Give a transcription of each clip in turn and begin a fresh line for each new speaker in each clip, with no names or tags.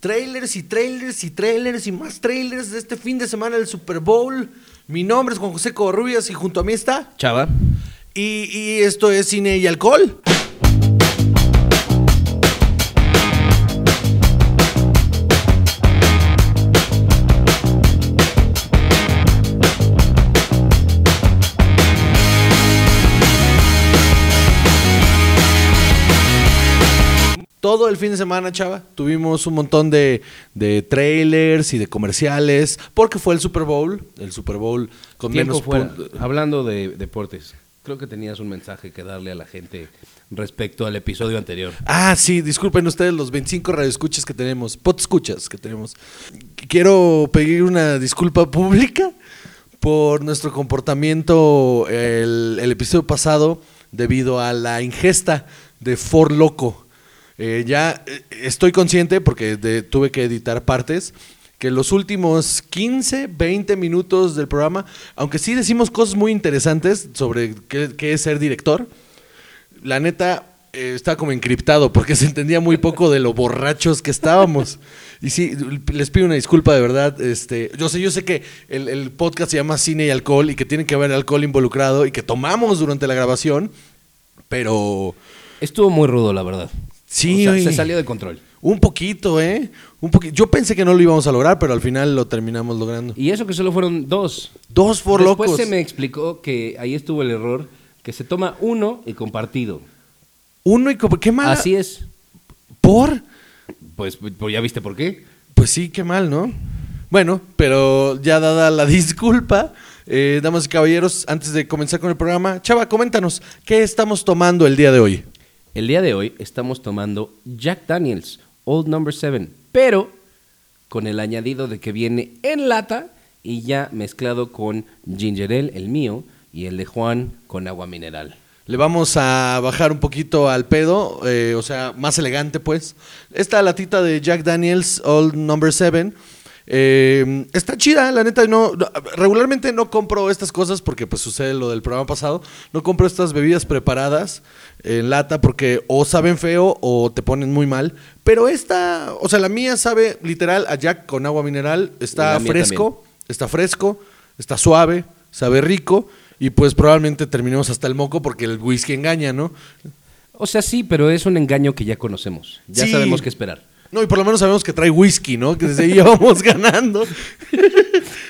Trailers y trailers y trailers y más trailers de este fin de semana del Super Bowl. Mi nombre es Juan José Covarrubias y junto a mí está.
Chava.
Y, y esto es cine y alcohol. Todo el fin de semana, chava, tuvimos un montón de, de, trailers y de comerciales, porque fue el Super Bowl, el Super Bowl con menos
fuera. Hablando de deportes, creo que tenías un mensaje que darle a la gente respecto al episodio anterior.
Ah, sí, disculpen ustedes los 25 radioescuchas que tenemos, escuchas que tenemos. Quiero pedir una disculpa pública por nuestro comportamiento el, el episodio pasado debido a la ingesta de For Loco. Eh, ya eh, estoy consciente, porque tuve que editar partes, que los últimos 15, 20 minutos del programa, aunque sí decimos cosas muy interesantes sobre qué, es ser director, la neta eh, está como encriptado porque se entendía muy poco de lo borrachos que estábamos. Y sí, les pido una disculpa de verdad. Este, yo sé, yo sé que el, el, podcast se llama Cine y Alcohol y que tiene que haber alcohol involucrado y que tomamos durante la grabación, pero...
Estuvo muy rudo, la verdad.
Sí,
se salió de control.
Un poquito, ¿eh? Un poquito. Yo pensé que no lo íbamos a lograr, pero al final lo terminamos logrando.
Y eso que solo fueron dos.
Dos por locos.
Después se me explicó que ahí estuvo el error, que se toma uno y compartido.
Uno y compartido. ¿Qué mal?
Así es.
¿Por?
Pues, pues, ya viste por qué.
Pues sí, qué mal, ¿no? Bueno, pero ya dada la disculpa, eh, damas y caballeros, antes de comenzar con el programa, Chava, coméntanos, ¿qué estamos tomando el día de hoy?
El día de hoy estamos tomando Jack Daniels, Old Number 7, pero con el añadido de que viene en lata y ya mezclado con ginger ale, el mío, y el de Juan con agua mineral.
Le vamos a bajar un poquito al pedo, eh, o sea, más elegante pues. Esta latita de Jack Daniels Old Number 7 eh, está chida, la neta. No, regularmente no compro estas cosas porque pues sucede lo del programa pasado. No compro estas bebidas preparadas en lata porque o saben feo o te ponen muy mal. Pero esta, o sea, la mía sabe literal a Jack con agua mineral. Está fresco, está fresco, está suave, sabe rico. Y pues probablemente terminemos hasta el moco porque el whisky engaña, ¿no?
O sea, sí, pero es un engaño que ya conocemos. Ya sabemos qué esperar.
No, y por lo menos sabemos que trae whisky, ¿no? Que desde ahí ganando.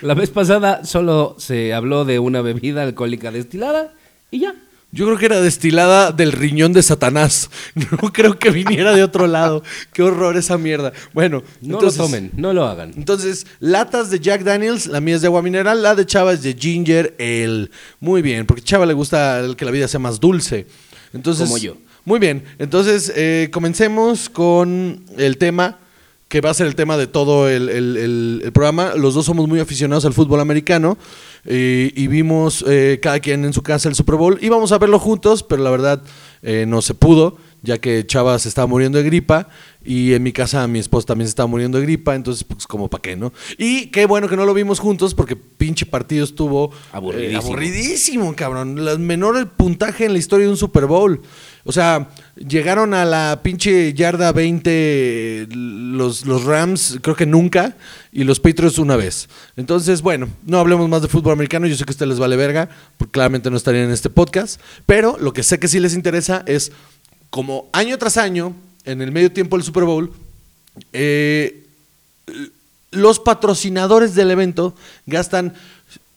La vez pasada solo se habló de una bebida alcohólica destilada y ya.
Yo creo que era destilada del riñón de Satanás. No creo que viniera de otro lado. Qué horror esa mierda. Bueno,
no lo tomen, no lo hagan.
Entonces, latas de Jack Daniels, la mía es de agua mineral, la de Chava es de ginger ale. Muy bien, porque Chava le gusta que la vida sea más dulce. Entonces,
Como yo.
Muy bien, entonces eh, comencemos con el tema que va a ser el tema de todo el, programa. Los dos somos muy aficionados al fútbol americano eh, y vimos eh, cada quien en su casa el Super Bowl. Íbamos a verlo juntos, pero la verdad no se pudo, ya que Chava se estaba muriendo de gripa y en mi casa mi esposa también se estaba muriendo de gripa, entonces pues como para qué, ¿no? Y qué bueno que no lo vimos juntos porque pinche partido estuvo
aburridísimo,
aburridísimo cabrón. El menor puntaje en la historia de un Super Bowl. O sea, llegaron a la pinche yarda 20 los, los Rams, creo que nunca, y los Patriots una vez. Entonces, bueno, no hablemos más de fútbol americano, yo sé que a ustedes les vale verga, porque claramente no estarían en este podcast, pero lo que sé que sí les interesa es, como año tras año, en el medio tiempo del Super Bowl, eh, los patrocinadores del evento gastan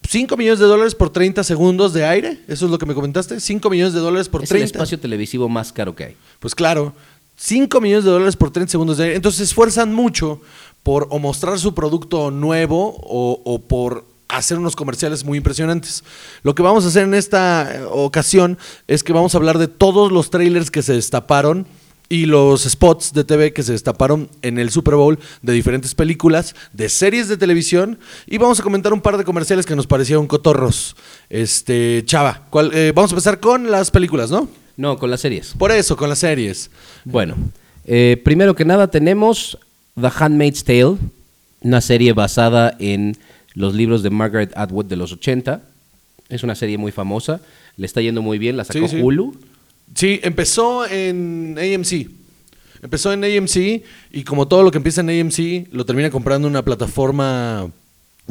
5 millones de dólares por 30 segundos de aire, eso es lo que me comentaste, 5 millones de dólares por
es
30.
Es el espacio televisivo más caro que hay.
Pues claro, 5 millones de dólares por 30 segundos de aire. Entonces se esfuerzan mucho por o mostrar su producto nuevo o, por hacer unos comerciales muy impresionantes. Lo que vamos a hacer en esta ocasión es que vamos a hablar de todos los trailers que se destaparon y los spots de TV que se destaparon en el Super Bowl de diferentes películas, de series de televisión y vamos a comentar un par de comerciales que nos parecieron cotorros. Este, Chava, eh, vamos a empezar con las películas, ¿no?
No, con las series.
Por eso, con las series.
Bueno, eh, primero que nada tenemos The Handmaid's Tale, una serie basada en los libros de Margaret Atwood de los 80. Es una serie muy famosa, le está yendo muy bien, la sacó Hulu.
Sí, empezó en AMC. Empezó en AMC y como todo lo que empieza en AMC, lo termina comprando una plataforma...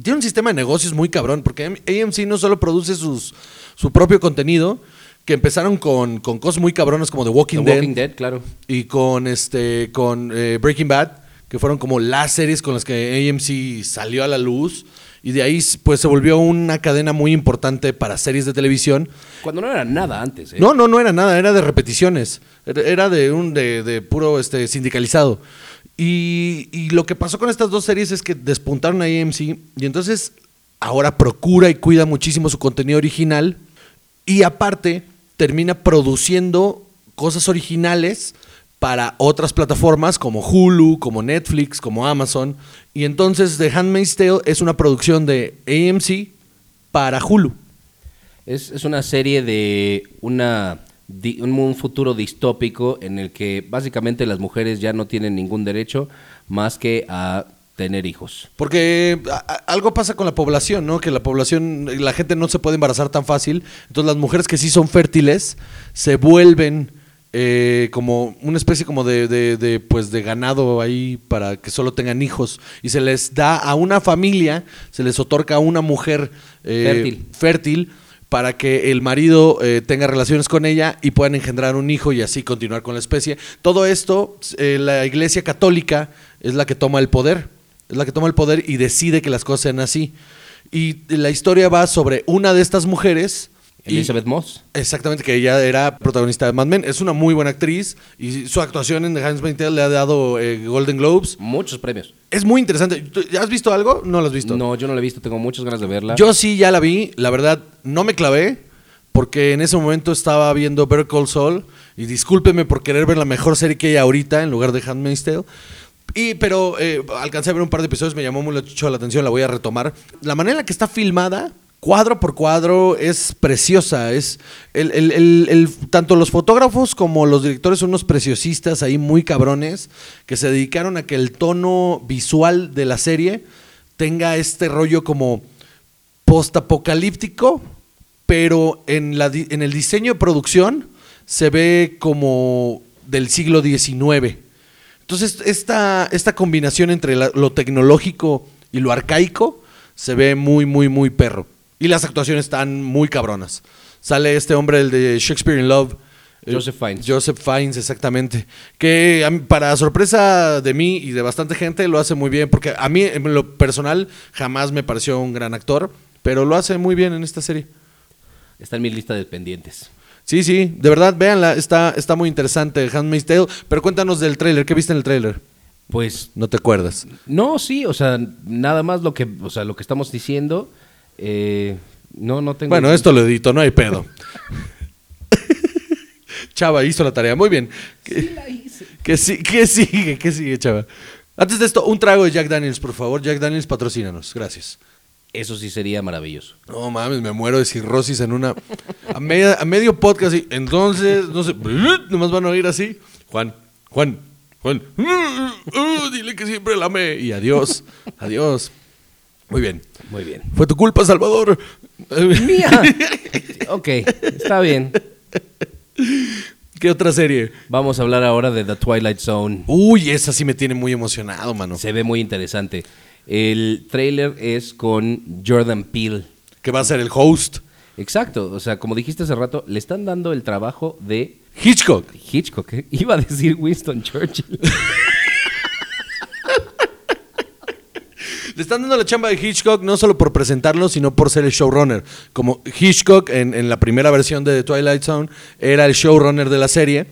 Tiene un sistema de negocios muy cabrón, porque AMC no solo produce sus, su propio contenido, que empezaron con, con cosas muy cabronas como The Walking,
The
Dead,
Walking Dead, claro.
y con este con eh, Breaking Bad, que fueron como las series con las que AMC salió a la luz y de ahí pues se volvió una cadena muy importante para series de televisión.
Cuando no era nada antes, ¿eh?
No, no, no era nada, era de repeticiones, era de un de, de puro este sindicalizado. Y, y lo que pasó con estas dos series es que despuntaron a AMC y entonces ahora procura y cuida muchísimo su contenido original y aparte termina produciendo cosas originales para otras plataformas como Hulu, como Netflix, como Amazon. Y entonces The Handmaid's Tale es una producción de AMC para Hulu.
Es, es una serie de una, di- un, futuro distópico en el que básicamente las mujeres ya no tienen ningún derecho más que a tener hijos.
Porque algo pasa con la población, ¿no? Que la población, la gente no se puede embarazar tan fácil. Entonces las mujeres que sí son fértiles se vuelven eh, como una especie como de, de- de, pues de ganado ahí para que solo tengan hijos. Y se les da a una familia, se les otorga a una mujer eh,
Fértil.
fértil para que el marido eh, tenga relaciones con ella y puedan engendrar un hijo y así continuar con la especie. Todo esto, eh, la Iglesia Católica es la que toma el poder, es la que toma el poder y decide que las cosas sean así. Y la historia va sobre una de estas mujeres. Y-
Elizabeth Moss.
Exactamente, que ella era protagonista de Mad Men. Es una muy buena actriz y su actuación en The Handmaid's Tale le ha dado eh, Golden Globes.
Muchos premios.
Es muy interesante. ¿Tú- ¿Ya has visto algo? No lo has visto.
No, yo no la he visto, tengo muchas ganas de verla.
Yo sí ya la vi, la verdad no me clavé porque en ese momento estaba viendo Better Call Saul y discúlpeme por querer ver la mejor serie que hay ahorita en lugar de Handmaid's Tale. Y, pero eh, alcancé a ver un par de episodios, me llamó mucho la atención, la voy a retomar. La manera en la que está filmada, cuadro por cuadro, es preciosa. Es el, el- el- el- tanto los fotógrafos como los directores son unos preciosistas ahí muy cabrones que se dedicaron a que el tono visual de la serie tenga este rollo como postapocalíptico, pero en, la, en el diseño de producción se ve como del siglo XIX. Entonces, esta, esta combinación entre lo tecnológico y lo arcaico se ve muy, muy, muy perro. Y las actuaciones están muy cabronas. Sale este hombre, el de Shakespeare in Love. eh,
Joseph Fiennes.
Joseph Fiennes, exactamente. Que mí, para sorpresa de mí y de bastante gente lo hace muy bien. Porque a mí, en lo personal, jamás me pareció un gran actor. Pero lo hace muy bien en esta serie.
Está en mi lista de pendientes.
Sí, sí, de verdad, véanla. Está, está muy interesante, Handmaid's Tale. Pero cuéntanos del tráiler. ¿Qué viste en el tráiler?
Pues
No te acuerdas.
no, sí, o sea, nada más lo que, o sea, lo que estamos diciendo. Eh, no, no tengo.
Bueno, esto lo edito, no hay pedo. Chava hizo la tarea. Muy bien. ¿Qué, qué si- qué sigue? ¿Qué sigue, Chava? Antes de esto, un trago de Jack Daniels, por favor. Jack Daniels, patrocínanos. Gracias.
Eso sí sería maravilloso.
No mames, me muero de cirrosis en una. A, media- a medio podcast. y entonces, no sé. Nomás van a oír así. Juan, Juan, Juan. uh, dile que siempre la amé. Y adiós. Adiós. Muy bien.
Muy bien.
Fue tu culpa, Salvador.
Mía. ok, está bien.
¿Qué otra serie?
Vamos a hablar ahora de The Twilight Zone.
Uy, esa sí me tiene muy emocionado, mano.
Se ve muy interesante. El trailer es con Jordan Peele.
Que va a ser el host.
Exacto, o sea, como dijiste hace rato, le están dando el trabajo de
Hitchcock.
Hitchcock. ¿eh? Iba a decir Winston Churchill.
Están dando la chamba de Hitchcock no solo por presentarlo, sino por ser el showrunner. Como Hitchcock en, la primera versión de Twilight Zone era el showrunner de la serie.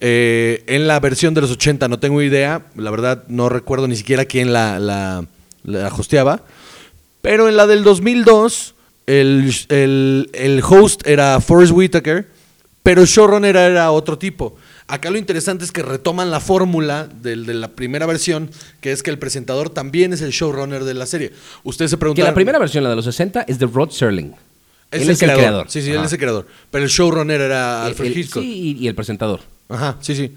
Eh, en la versión de los 80 no tengo idea, la verdad no recuerdo ni siquiera quién la, la, la. Pero en la del 2002, el, el- el host era Forrest Whitaker, pero showrunner era otro tipo. Acá lo interesante es que retoman la fórmula del- de la primera versión, que es que el presentador también es el showrunner de la serie. Ustedes se
Que
preguntan...
la primera versión, la de los 60, es de Rod Serling.
Es
él
el
es el
creador.
creador.
Sí, sí, él es el creador. Pero el showrunner era Alfred
El-
Hitchcock.
Sí, y, y el presentador.
Ajá, sí, sí.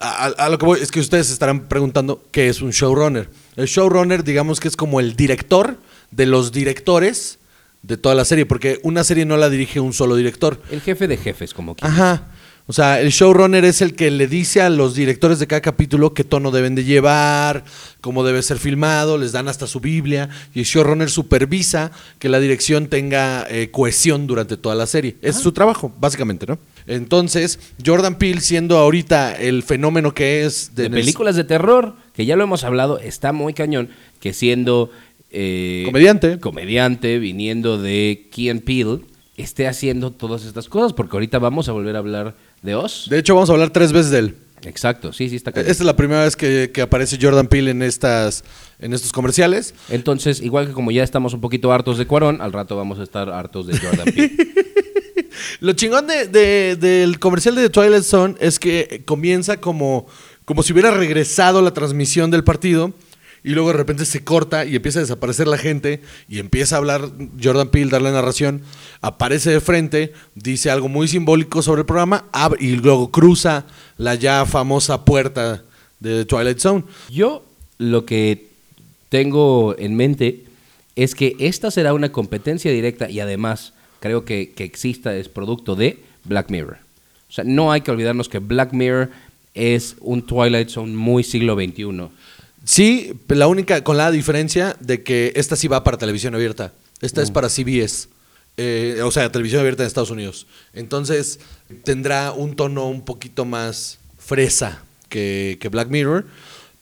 A, a- a lo que voy es que ustedes se estarán preguntando qué es un showrunner. El showrunner, digamos que es como el director de los directores de toda la serie, porque una serie no la dirige un solo director.
El jefe de jefes, como que.
Ajá. O sea, el showrunner es el que le dice a los directores de cada capítulo qué tono deben de llevar, cómo debe ser filmado, les dan hasta su Biblia y el showrunner supervisa que la dirección tenga eh, cohesión durante toda la serie. Es su trabajo, básicamente, ¿no? Entonces, Jordan Peele, siendo ahorita el fenómeno que es
De películas de terror, que ya lo hemos hablado, está muy cañón, que siendo... eh,
comediante,
comediante, viniendo de Key and Peele, esté haciendo todas estas cosas, porque ahorita vamos a volver a hablar de Oz.
de hecho vamos a hablar tres veces de él.
Exacto, sí, sí está
Esta
cañón.
es la primera vez que, que aparece Jordan Peele en estas en estos comerciales.
Entonces, igual que como ya estamos un poquito hartos de Cuarón, al rato vamos a estar hartos de Jordan Peele.
Lo chingón de, de- del comercial de The Twilight Zone es que comienza como, como si hubiera regresado la transmisión del partido y luego de repente se corta y empieza a desaparecer la gente y empieza a hablar Jordan Peele, dar la narración, aparece de frente, dice algo muy simbólico sobre el programa y luego cruza la ya famosa puerta de Twilight Zone.
Yo lo que tengo en mente es que esta será una competencia directa y además creo que, que exista es producto de Black Mirror. O sea, no hay que olvidarnos que Black Mirror es un Twilight Zone muy siglo XXI.
Sí, la única, con la diferencia de que esta sí va para televisión abierta. Esta es para CBS. eh, o sea, televisión abierta en Estados Unidos. Entonces, tendrá un tono un poquito más fresa que, que Black Mirror.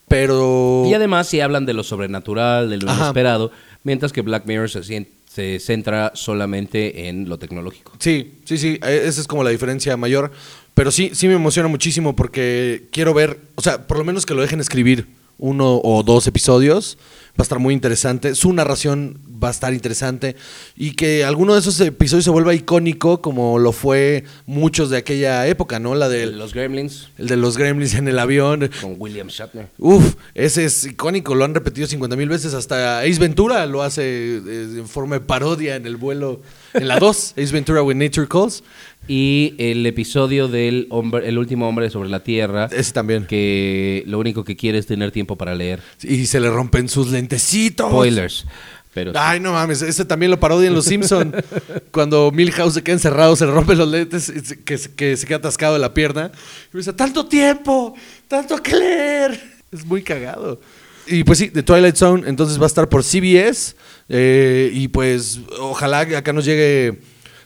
Pero.
Y además si hablan de lo sobrenatural, de lo
Ajá.
inesperado, mientras que Black Mirror se, se centra solamente en lo tecnológico.
Sí, sí, sí, eh, esa es como la diferencia mayor. Pero sí, sí me emociona muchísimo porque quiero ver, o sea, por lo menos que lo dejen escribir uno o dos episodios. Va a estar muy interesante. Su narración va a estar interesante. Y que alguno de esos episodios se vuelva icónico como lo fue muchos de aquella época, ¿no? La del
Los Gremlins
el de los gremlins en el avión.
con William Shatner.
Uf, ese es icónico, lo han repetido 50 mil veces, hasta Ace Ventura lo hace eh, en forma de parodia en el vuelo, en la 2, Ace Ventura When Nature Calls,
Y el episodio del hombre, el último hombre sobre la Tierra,
ese también.
que lo único que quiere es tener tiempo para leer.
Y se le rompen sus lentecitos.
Spoilers. Pero sí.
Ay, no mames, ese también lo parodia en Los Simpson Cuando Milhouse se queda encerrado, se le rompen los lentes, que, se- que se queda atascado de la pierna. Y me dice, tanto tiempo, tanto que leer. Es muy cagado. Y pues sí, The Twilight Zone, entonces va a estar por CBS. eh, y pues ojalá que acá nos llegue.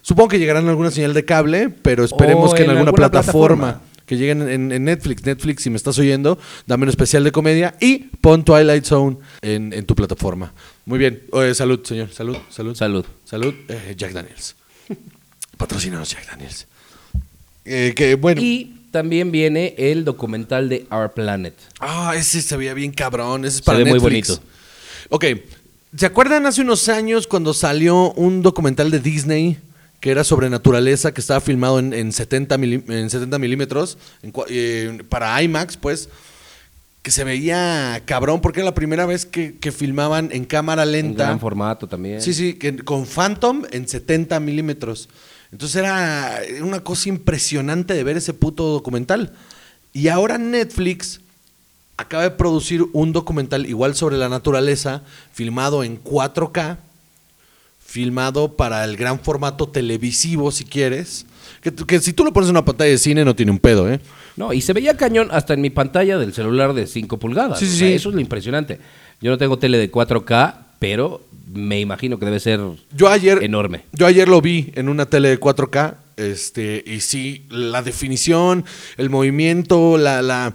Supongo que llegarán alguna señal de cable, pero esperemos
O
que en, alguna,
alguna
plataforma.
plataforma.
Que lleguen en, en Netflix. Netflix, si me estás oyendo, dame un especial de comedia y pon Twilight Zone en, en tu plataforma. Muy bien. Salud, señor. Salud, salud.
Salud.
Salud. Eh, Jack Daniels. Patrocínanos, Jack Daniels. Eh, que bueno.
Y también viene el documental de Our Planet.
Ah, ese se veía bien cabrón. Ese es
Se
para
ve muy
Netflix.
bonito.
Ok. ¿Se acuerdan hace unos años cuando salió un documental de Disney que era sobre naturaleza, que estaba filmado en, en 70, mili- en 70 milímetros, en eh, para IMAX, pues? Que se veía cabrón porque era la primera vez que, que filmaban en cámara
En
lenta.
gran formato también.
Sí, sí, que con Phantom en 70 milímetros. Entonces era una cosa impresionante de ver ese puto documental. Y ahora Netflix acaba de producir un documental igual sobre la naturaleza, filmado en 4K, filmado para el gran formato televisivo, si quieres. Que, si tú lo pones en una pantalla de cine no tiene un pedo, ¿eh?
No, y se veía cañón hasta en mi pantalla del celular de 5 pulgadas.
Sí, sí,
sea,
sí.
Eso es lo impresionante. Yo no tengo tele de 4K, pero me imagino que debe ser
Yo ayer,
enorme.
Yo ayer lo vi en una tele de 4K, este, y sí, la definición, el movimiento, la, la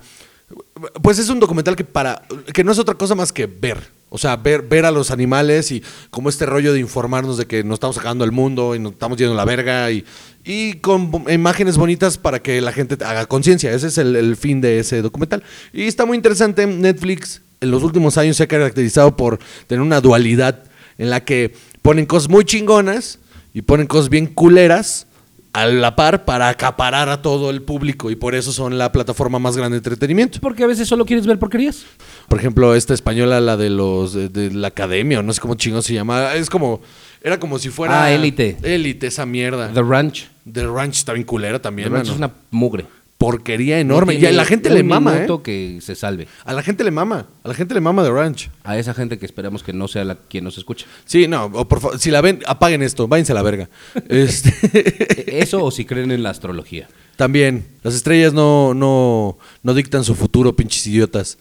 pues es un documental que para que no es otra cosa más que ver. O sea, ver, ver a los animales y como este rollo de informarnos de que nos estamos sacando el mundo y nos estamos yendo a la verga y, y con imágenes bonitas para que la gente haga conciencia. Ese es el, el fin de ese documental. Y está muy interesante. Netflix en los últimos años se ha caracterizado por tener una dualidad en la que ponen cosas muy chingonas y ponen cosas bien culeras a la par para acaparar a todo el público y por eso son la plataforma más grande de entretenimiento.
Porque a veces solo quieres ver porquerías.
Por ejemplo, esta española, la de los de, de la academia, o no sé cómo chingón se llama, es como era como si fuera
Ah, Élite.
Élite esa mierda.
The Ranch.
The Ranch está bien culera también,
The Ranch
mano.
es una mugre.
Porquería
No
enorme. y a la gente le mama, ¿eh?
que se salve.
A la gente le mama. A la gente le mama The Ranch.
A esa gente que esperamos que no sea la quien nos escuche.
Sí, no, o por favor, si la ven, apaguen esto, váyanse a la verga. Este,
Eso o si creen en la astrología.
también, las estrellas no, no, no dictan su futuro, pinches idiotas.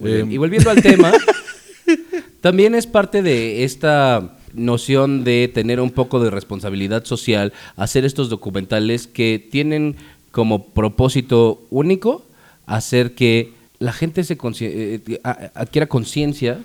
Eh,
Y volviendo al tema, también es parte de esta noción de tener un poco de responsabilidad social, hacer estos documentales que tienen como propósito único hacer que la gente se eh, a- adquiera conciencia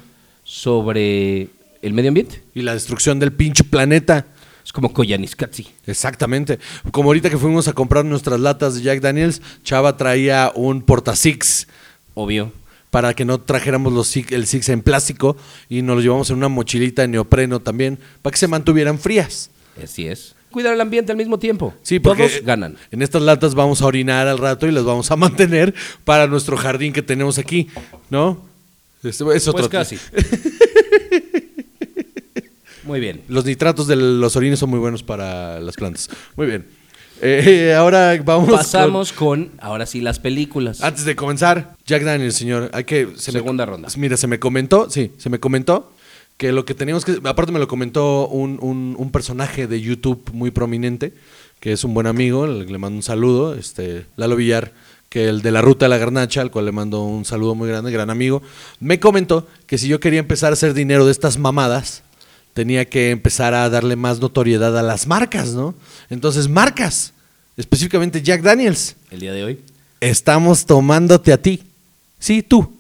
sobre el medio ambiente.
y la destrucción del pinche planeta.
Es como Koyaanisqatsi.
Exactamente. Como ahorita que fuimos a comprar nuestras latas de Jack Daniels, Chava traía un porta-six
Obvio.
para que no trajéramos los six- el six en plástico y nos los llevamos en una mochilita de neopreno también, para que se mantuvieran frías.
Así es. Cuidar el ambiente al mismo tiempo.
Sí, porque
Todos ganan.
En estas latas vamos a orinar al rato y las vamos a mantener para nuestro jardín que tenemos aquí, ¿no? Este es otro
Pues casi. Muy bien.
Los nitratos de los orines son muy buenos para las plantas. Muy bien. Eh, ahora vamos.
Pasamos con, ahora sí, las películas.
antes de comenzar, Jack Daniels, señor. Hay que. se me-
Segunda ronda.
Mira, se me comentó, sí, se me comentó que lo que teníamos que. Aparte, me lo comentó un, un- un personaje de YouTube muy prominente, que es un buen amigo, le, le mando un saludo, este, Lalo Villar, que el de la ruta de la garnacha, al cual le mando un saludo muy grande, gran amigo. Me comentó que si yo quería empezar a hacer dinero de estas mamadas, tenía que empezar a darle más notoriedad a las marcas, ¿no? Entonces, marcas, específicamente Jack Daniels,
El día de hoy.
estamos tomándote a ti. Sí, tú,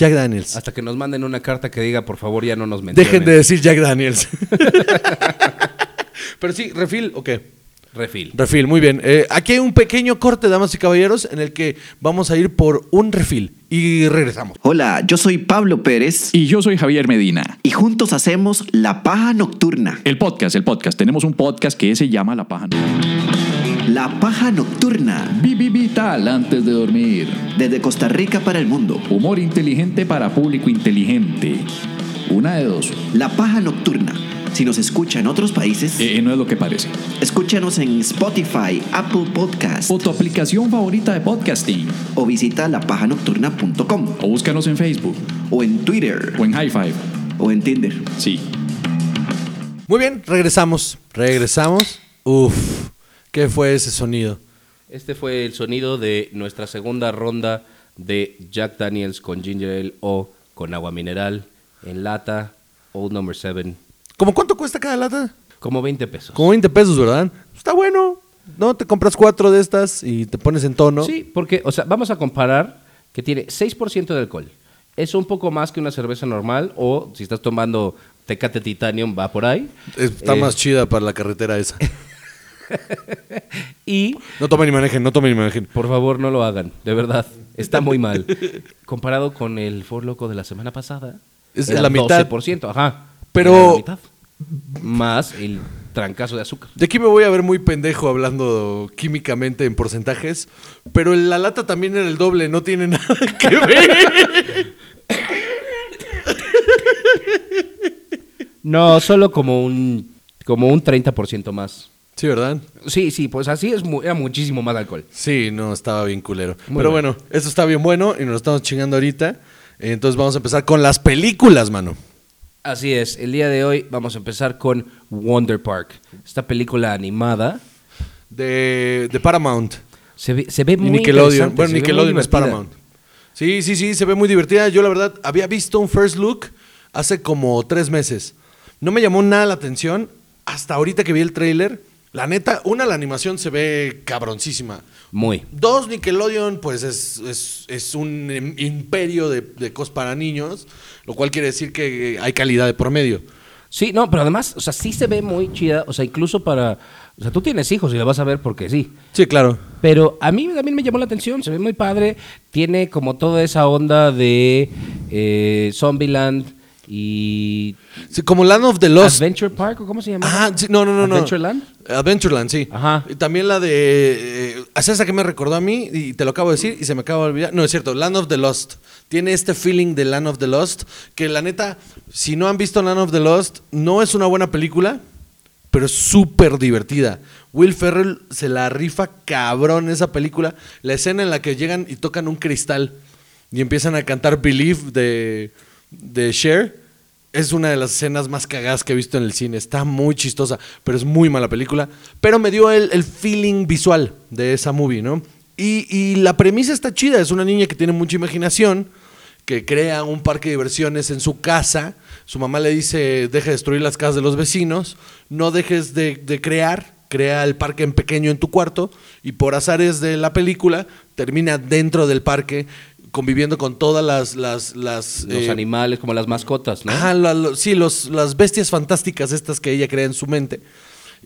Jack Daniels.
Hasta que nos manden una carta que diga, por favor, ya no nos mencionen.
Dejen de decir Jack Daniels. Pero sí, refil, ok.
Refil.
Refil, muy bien. Eh, aquí hay un pequeño corte, damas y caballeros, en el que vamos a ir por un refil y regresamos.
Hola, yo soy Pablo Pérez
Y yo soy Javier Medina.
y juntos hacemos La Paja Nocturna.
El podcast, el podcast. Tenemos un podcast que se llama La Paja.
La Paja Nocturna.
Vivi Vital antes de dormir.
Desde Costa Rica para el mundo.
Humor inteligente para público inteligente. Una de dos.
La Paja Nocturna. Si nos escucha en otros países,
Eh, no es lo que parece.
escúchanos en Spotify, Apple Podcast
O tu aplicación favorita de podcasting.
o visita lapajanocturna.com
O búscanos en Facebook.
o en Twitter
O en High Five.
o en Tinder.
Sí.
Muy bien, regresamos. Regresamos. Uf, ¿qué fue ese sonido?
Este fue el sonido de nuestra segunda ronda de Jack Daniels con Ginger Ale o con agua mineral en lata, Old Number 7,
¿Cómo cuánto cuesta cada lata?
como 20 pesos.
Como 20 pesos, ¿verdad? Está bueno. ¿No? Te compras cuatro de estas y te pones en tono.
Sí, porque, o sea, vamos a comparar que tiene 6% de alcohol. Es un poco más que una cerveza normal o si estás tomando Tecate Titanium va por ahí.
Está
Eh,
más chida para la carretera esa.
Y
No tomen ni manejen, no tomen ni manejen.
por favor no lo hagan, de verdad. Está muy mal. Comparado con el For Loco de la semana pasada.
Es la mitad.
12%, ajá.
Pero-
Era la mitad. Más el trancazo de azúcar.
De aquí me voy a ver muy pendejo hablando químicamente en porcentajes, pero la lata también era el doble, no tiene nada que ver.
No, solo como un, como un 30% más.
Sí, ¿verdad?
Sí, sí, pues así es, mu- era muchísimo más alcohol.
Sí, no, estaba bien culero.
Muy
pero
bueno.
bueno, eso está bien bueno y nos lo estamos chingando ahorita. Entonces vamos a empezar con las películas, mano.
Así es, el día de hoy vamos a empezar con Wonder Park, esta película animada.
De, de Paramount.
Se ve, se ve
Y
muy
Nickelodeon. Bueno, Nickelodeon es. Paramount. Sí, sí, sí, se ve muy divertida. Yo, la verdad, había visto un first look hace como tres meses. No me llamó nada la atención hasta ahorita que vi el tráiler. La neta, una, la animación se ve cabroncísima.
Muy.
Dos, Nickelodeon, pues es, es- es un im- imperio de, de cosas para niños, lo cual quiere decir que hay calidad de promedio.
Sí, no, pero además, o sea, sí se ve muy chida, o sea, incluso para, o sea, tú tienes hijos y la vas a ver porque sí.
Sí, claro.
Pero a mí también me llamó la atención, se ve muy padre, tiene como toda esa onda de eh, Zombieland y
Sí, como Land of the Lost.
Adventure Park, ¿o cómo se llama?
Ajá, sí, no, no, no, no.
Adventureland.
Adventureland, sí.
Ajá.
Y también la de. Eh, esa que me recordó a mí y te lo acabo de decir y se me acaba de olvidar. No, es cierto, Land of the Lost. Tiene este feeling de Land of the Lost que la neta, si no han visto Land of the Lost, no es una buena película, pero es súper divertida. Will Ferrell se la rifa cabrón esa película. La escena en la que llegan y tocan un cristal y empiezan a cantar Believe de, de Cher es una de las escenas más cagadas que he visto en el cine. Está muy chistosa, pero es muy mala película. Pero me dio el, el feeling visual de esa movie, ¿no? Y, y la premisa está chida. Es una niña que tiene mucha imaginación, que crea un parque de diversiones en su casa. Su mamá le dice, deja de destruir las casas de los vecinos, no dejes de, de crear, crea el parque en pequeño en tu cuarto y por azares de la película termina dentro del parque conviviendo con todas las... las, las
Los
eh,
animales, como las mascotas, ¿no?
Ajá, la- lo- sí, los, las bestias fantásticas estas que ella crea en su mente.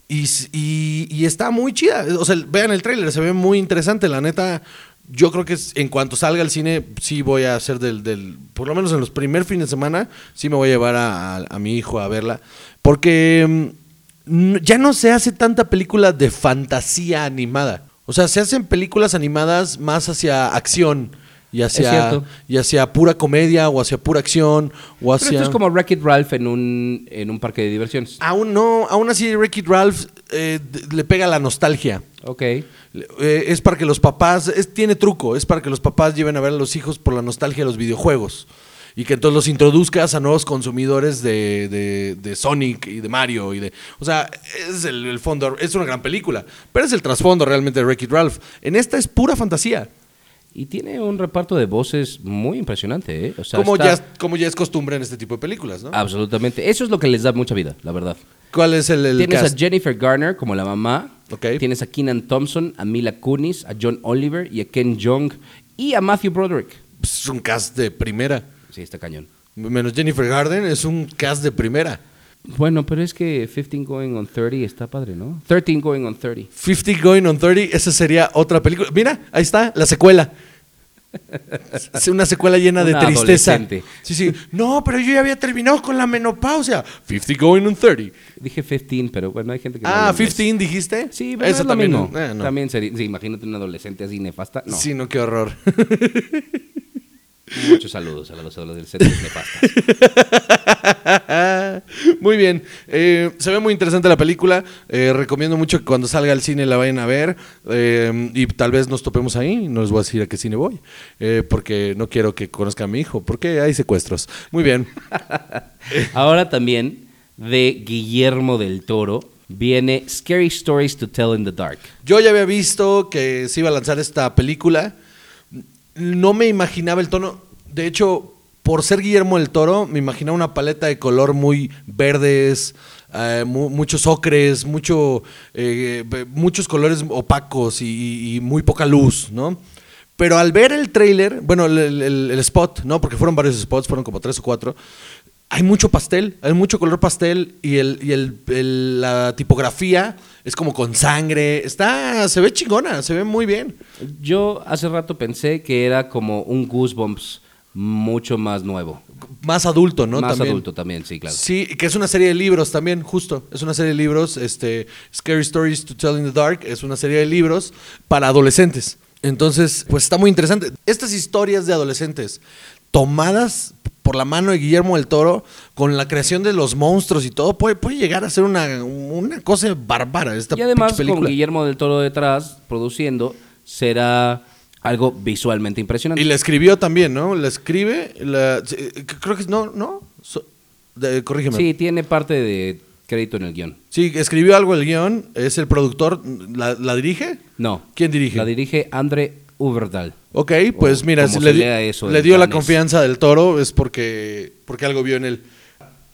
Y, y- y está muy chida. O sea, vean el tráiler, se ve muy interesante. La neta, yo creo que en cuanto salga al cine, sí voy a hacer del, del... Por lo menos en los primer fines de semana, sí me voy a llevar a, a- a mi hijo a verla. Porque mm, ya no se hace tanta película de fantasía animada. O sea, se hacen películas animadas más hacia acción. Y hacia,
cierto.
y hacia pura comedia o hacia pura acción o
Pero
hacia...
esto es como Wreck-It Ralph en un, en un parque de diversiones.
Aún no, aún así Wreck-It Ralph eh, le pega la nostalgia.
Ok.
Eh, es para que los papás, es, tiene truco, es para que los papás lleven a ver a los hijos por la nostalgia de los videojuegos. Y que entonces los introduzcas a nuevos consumidores de, de- de Sonic y de Mario. y de O sea, es el, el fondo, es una gran película. Pero es el trasfondo realmente de Wreck-It Ralph. En esta es pura fantasía.
Y tiene un reparto de voces muy impresionante, ¿eh? O sea,
como,
está-
ya, como ya es costumbre en este tipo de películas, ¿no?
Absolutamente. Eso es lo que les da mucha vida, la verdad.
¿Cuál es el, el
Tienes
cast?
a Jennifer Garner como la mamá.
Ok.
Tienes a Keenan Thompson, a Mila Kunis, a John Oliver y a Ken Jeong y a Matthew Broderick.
Es un cast de primera.
Sí, está cañón.
Menos Jennifer Garden es un cast de primera.
Bueno, pero es que 15 Going on 30 está padre, ¿no? 13 Going on 30.
50 Going on 30, esa sería otra película. Mira, ahí está, la secuela. Es una secuela llena de
Una
tristeza.
adolescente.
Sí, sí. No, pero yo ya había terminado con la menopausia. 50 Going on 30.
Dije 15, pero bueno, hay gente que no
Ah,
inglés.
15 dijiste.
Sí, pero
Esa
no es lo
también.
mismo.
no. Eh, no.
También sería, sí, imagínate un adolescente así nefasta. No.
Sí, no, qué horror.
Muchos saludos a los adolescentes nefastas.
muy bien. Eh, se ve muy interesante la película. Eh, recomiendo mucho que cuando salga al cine la vayan a ver. Eh, y tal vez nos topemos ahí. No les voy a decir a qué cine voy. porque no quiero que conozcan a mi hijo. Porque hay secuestros. Muy bien.
Ahora también de Guillermo del Toro viene Scary Stories to Tell in the Dark.
Yo ya había visto que se iba a lanzar esta película. No me imaginaba el tono. De hecho, por ser Guillermo del Toro, me imaginaba una paleta de color muy verdes, eh, mu- muchos ocres, mucho, eh, be- muchos colores opacos y, muy poca luz, ¿no? Pero al ver el tráiler, bueno, el, el- el spot, ¿no? Porque fueron varios spots, fueron como tres o cuatro. Hay mucho pastel, hay mucho color pastel y, el, y el- el- la tipografía es como con sangre. Está, se ve chingona, se ve muy bien.
Yo hace rato pensé que era como un Goosebumps mucho más nuevo.
Más adulto, ¿no?
más
También.
adulto también, sí, claro.
Sí, que es una serie de libros también, justo. Es una serie de libros, este, Scary Stories to Tell in the Dark, es una serie de libros para adolescentes. Entonces, pues está muy interesante. Estas historias de adolescentes tomadas por la mano de Guillermo del Toro, con la creación de los monstruos y todo, puede, puede llegar a ser una, una cosa bárbara esta
y además con. Guillermo del Toro detrás produciendo será algo visualmente impresionante.
Y la escribió también, ¿no? La escribe, la, eh, creo que no, ¿no? So- de- corrígeme.
Sí, tiene parte de crédito en el guion.
Sí, escribió algo el guion, es el productor, ¿la, la dirige?
No.
¿Quién dirige?
La dirige André Uverdal.
Ok, pues
O
mira, si le, di-
lea eso
le dio la confianza del toro es porque, porque algo vio en él.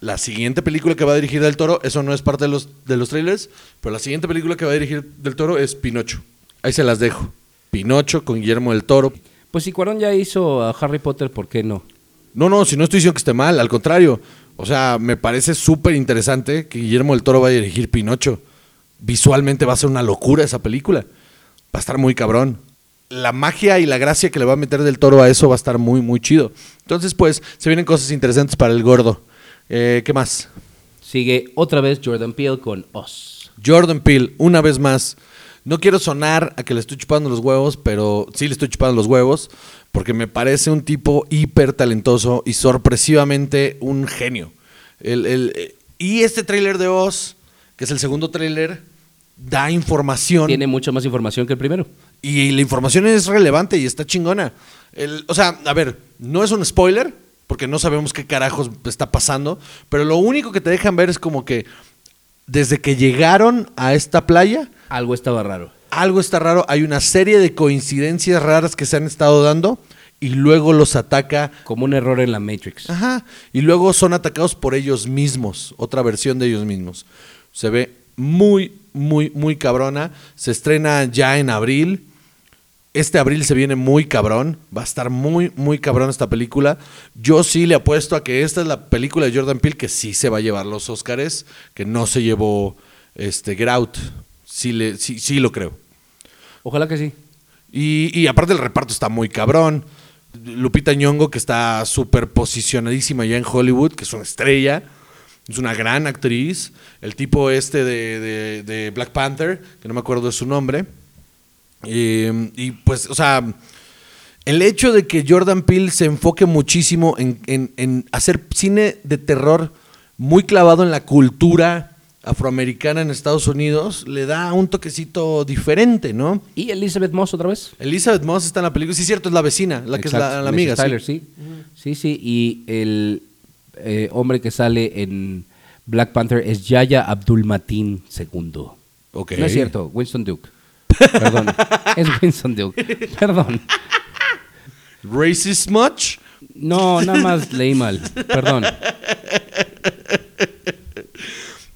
La siguiente película que va a dirigir del toro, eso no es parte de los, de los trailers, pero la siguiente película que va a dirigir del toro es Pinocho. Ahí se las dejo. Pinocho con Guillermo del Toro.
Pues si Cuarón ya hizo a Harry Potter, ¿por qué no?
No, no, si no estoy diciendo que esté mal, al contrario. O sea, me parece súper interesante que Guillermo del Toro vaya a dirigir Pinocho. Visualmente va a ser una locura esa película. Va a estar muy cabrón. La magia y la gracia que le va a meter del toro a eso va a estar muy, muy chido. Entonces, pues, se vienen cosas interesantes para el gordo. Eh, ¿Qué más?
Sigue otra vez Jordan Peele con Us.
Jordan Peele, una vez más. No quiero sonar a que le estoy chupando los huevos, pero sí le estoy chupando los huevos, porque me parece un tipo hiper talentoso y sorpresivamente un genio. El- el- eh, y este tráiler de Oz, que es el segundo tráiler, da información.
Tiene mucha más información que el primero.
Y la información es relevante y está chingona. El- o sea, a ver, no es un spoiler, porque no sabemos qué carajos está pasando, pero lo único que te dejan ver es como que desde que llegaron a esta playa,
Algo estaba raro.
algo está raro, hay una serie de coincidencias raras que se han estado dando y luego los ataca
Como un error en la Matrix.
Ajá. Y luego son atacados por ellos mismos, otra versión de ellos mismos. Se ve muy, muy, muy cabrona. Se estrena ya en abril. Este abril se viene muy cabrón. Va a estar muy, muy cabrón esta película. Yo sí le apuesto a que esta es la película de Jordan Peele que sí se va a llevar los Óscares, que no se llevó este Get Out. Sí, le, sí, sí lo creo.
Ojalá que sí.
Y, y aparte el reparto está muy cabrón. Lupita Nyong'o, que está súper posicionadísima ya en Hollywood, que es una estrella, es una gran actriz. El tipo este de, de- de Black Panther, que no me acuerdo de su nombre. Eh, y pues, o sea, el hecho de que Jordan Peele se enfoque muchísimo en, en- en hacer cine de terror muy clavado en la cultura afroamericana en Estados Unidos, le da un toquecito diferente, ¿no?
¿Y Elizabeth Moss otra vez?
Elizabeth Moss está en la película. Sí, cierto, es la vecina, la que es la, amiga. Sí.
Tyler, sí. Sí, sí. Y el eh, hombre que sale en Black Panther es Yaya Abdul Mateen II.
Ok.
No es cierto, Winston Duke. Perdón. es Winston Duke. Perdón.
¿Racist much?
No, nada más leí mal. Perdón.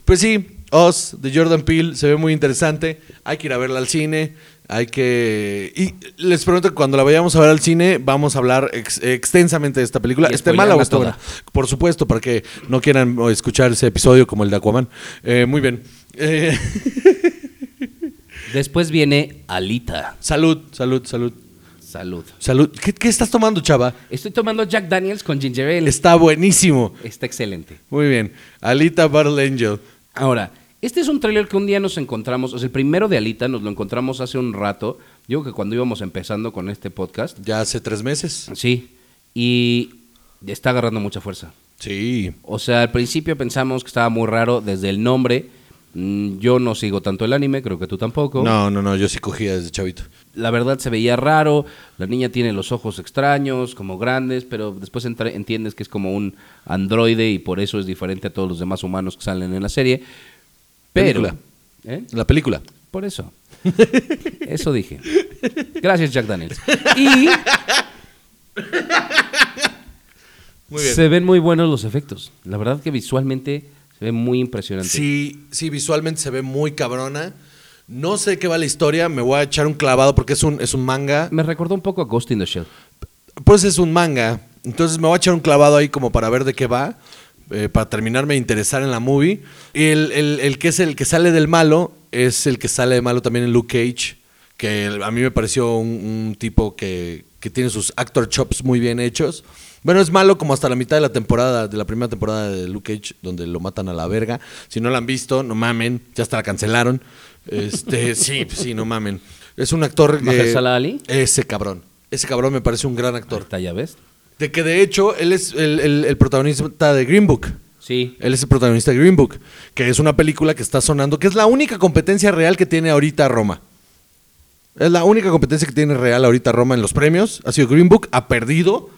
Pues sí, Oz de Jordan Peele se ve muy interesante. Hay que ir a verla al cine. Hay que. Y les prometo que cuando la vayamos a ver al cine, vamos a hablar ex- extensamente de esta película. Esté mala o buena. Por supuesto, para que no quieran escuchar ese episodio como el de Aquaman. Eh, muy bien. Eh,
Después viene Alita.
salud, salud, salud.
Salud.
Salud. ¿Qué, qué estás tomando, chava?
Estoy tomando Jack Daniels con ginger ale.
Está buenísimo.
Está excelente.
Muy bien. Alita Battle Angel.
Ahora, este es un tráiler que un día nos encontramos, o sea, el primero de Alita nos lo encontramos hace un rato, digo que cuando íbamos empezando con este podcast,
Ya hace tres meses.
sí, y está agarrando mucha fuerza.
Sí.
O sea, al principio pensamos que estaba muy raro desde el nombre, yo no sigo tanto el anime, creo que tú tampoco.
No, no, no, yo sí cogía desde chavito.
La verdad se veía raro, la niña tiene los ojos extraños, como grandes, pero después entiendes que es como un androide y por eso es diferente a todos los demás humanos que salen en la serie. Pero,
Película.
¿Eh?
La película.
Por eso. Eso dije. Gracias, Jack Daniels. Y
Muy bien.
se ven muy buenos los efectos. La verdad que visualmente se ve muy impresionante.
Sí, sí, visualmente se ve muy cabrona. No sé qué va la historia, me voy a echar un clavado porque es un, es un manga.
Me recordó un poco a Ghost in the Shell.
Pues es un manga, entonces me voy a echar un clavado ahí como para ver de qué va, eh, para terminarme de interesar en la movie. Y el, el- el que es el que sale del malo es el que sale de malo también en Luke Cage, que a mí me pareció un, un tipo que, que tiene sus actor chops muy bien hechos. Bueno, es malo como hasta la mitad de la temporada, de la primera temporada de Luke Cage, donde lo matan a la verga. Si no la han visto, no mamen, ya hasta la cancelaron. Este, sí, sí, no mamen. Es un actor...
¿Mahershala Ali?
Ese cabrón. Ese cabrón me parece un gran actor.
Ya ves.
De que de hecho él es el, el- el protagonista de Green Book.
Sí.
Él es el protagonista de Green Book, que es una película que está sonando, que es la única competencia real que tiene ahorita Roma. Es la única competencia que tiene real ahorita Roma en los premios. Ha sido Green Book, ha perdido,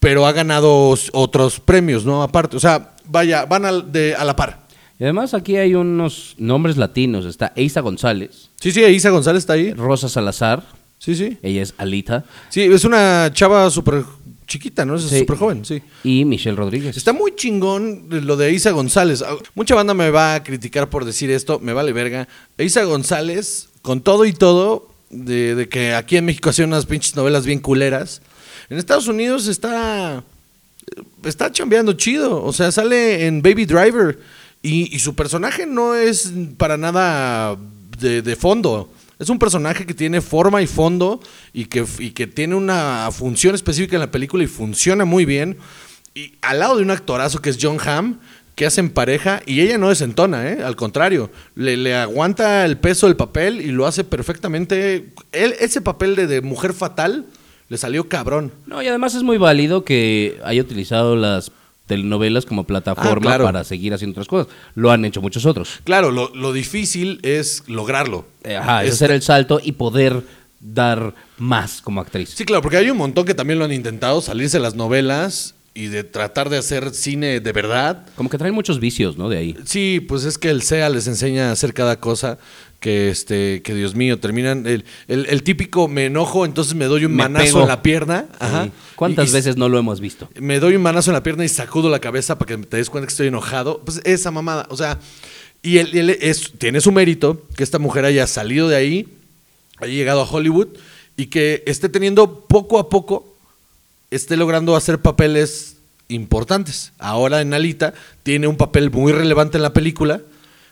pero ha ganado otros premios, ¿no? Aparte, o sea, vaya, van al- de- a la par.
Y además aquí hay unos nombres latinos. Está Eisa González,
Sí, sí, Isa González está ahí.
Rosa Salazar,
Sí, sí.
ella es Alita,
Sí, es una chava súper chiquita, ¿no? Es
Sí.
súper joven, sí.
y Michelle Rodríguez.
Está muy chingón lo de Isa González. Ah, Mucha banda me va a criticar por decir esto, me vale verga. Isa González, con todo y todo, de, de que aquí en México hacía unas pinches novelas bien culeras, en Estados Unidos está, está chambeando chido. O sea, sale en Baby Driver y, su personaje no es para nada de, de fondo. Es un personaje que tiene forma y fondo y que, y que tiene una función específica en la película y funciona muy bien. Y al lado de un actorazo que es John Hamm, que hacen pareja, y ella no desentona, ¿eh? al contrario, le, le aguanta el peso del papel y lo hace perfectamente. Él, ese papel de, de mujer fatal le salió cabrón.
No, y además es muy válido que haya utilizado las telenovelas como plataforma
Ah, claro.
para seguir haciendo otras cosas. Lo han hecho muchos otros.
Claro, lo, lo difícil es lograrlo.
Eh, Ajá, es
Es-
hacer el salto y poder dar más como actriz.
Sí, claro, porque hay un montón que también lo han intentado, salirse las novelas y de tratar de hacer cine de verdad.
Como que traen muchos vicios, ¿no? De ahí.
Sí, pues es que el SEA les enseña a hacer cada cosa que, este, que Dios mío, terminan el, el- el típico me enojo, entonces me doy un
Me
manazo
pego.
en la pierna. Ajá.
Sí. ¿Cuántas
Y-
veces no lo hemos visto?
me doy un manazo en la pierna y sacudo la cabeza para que te des cuenta que estoy enojado. Pues esa mamada, o sea, y él, él es, tiene su mérito que esta mujer haya salido de ahí, haya llegado a Hollywood y que esté teniendo poco a poco, esté logrando hacer papeles importantes. Ahora en Alita tiene un papel muy relevante en la película,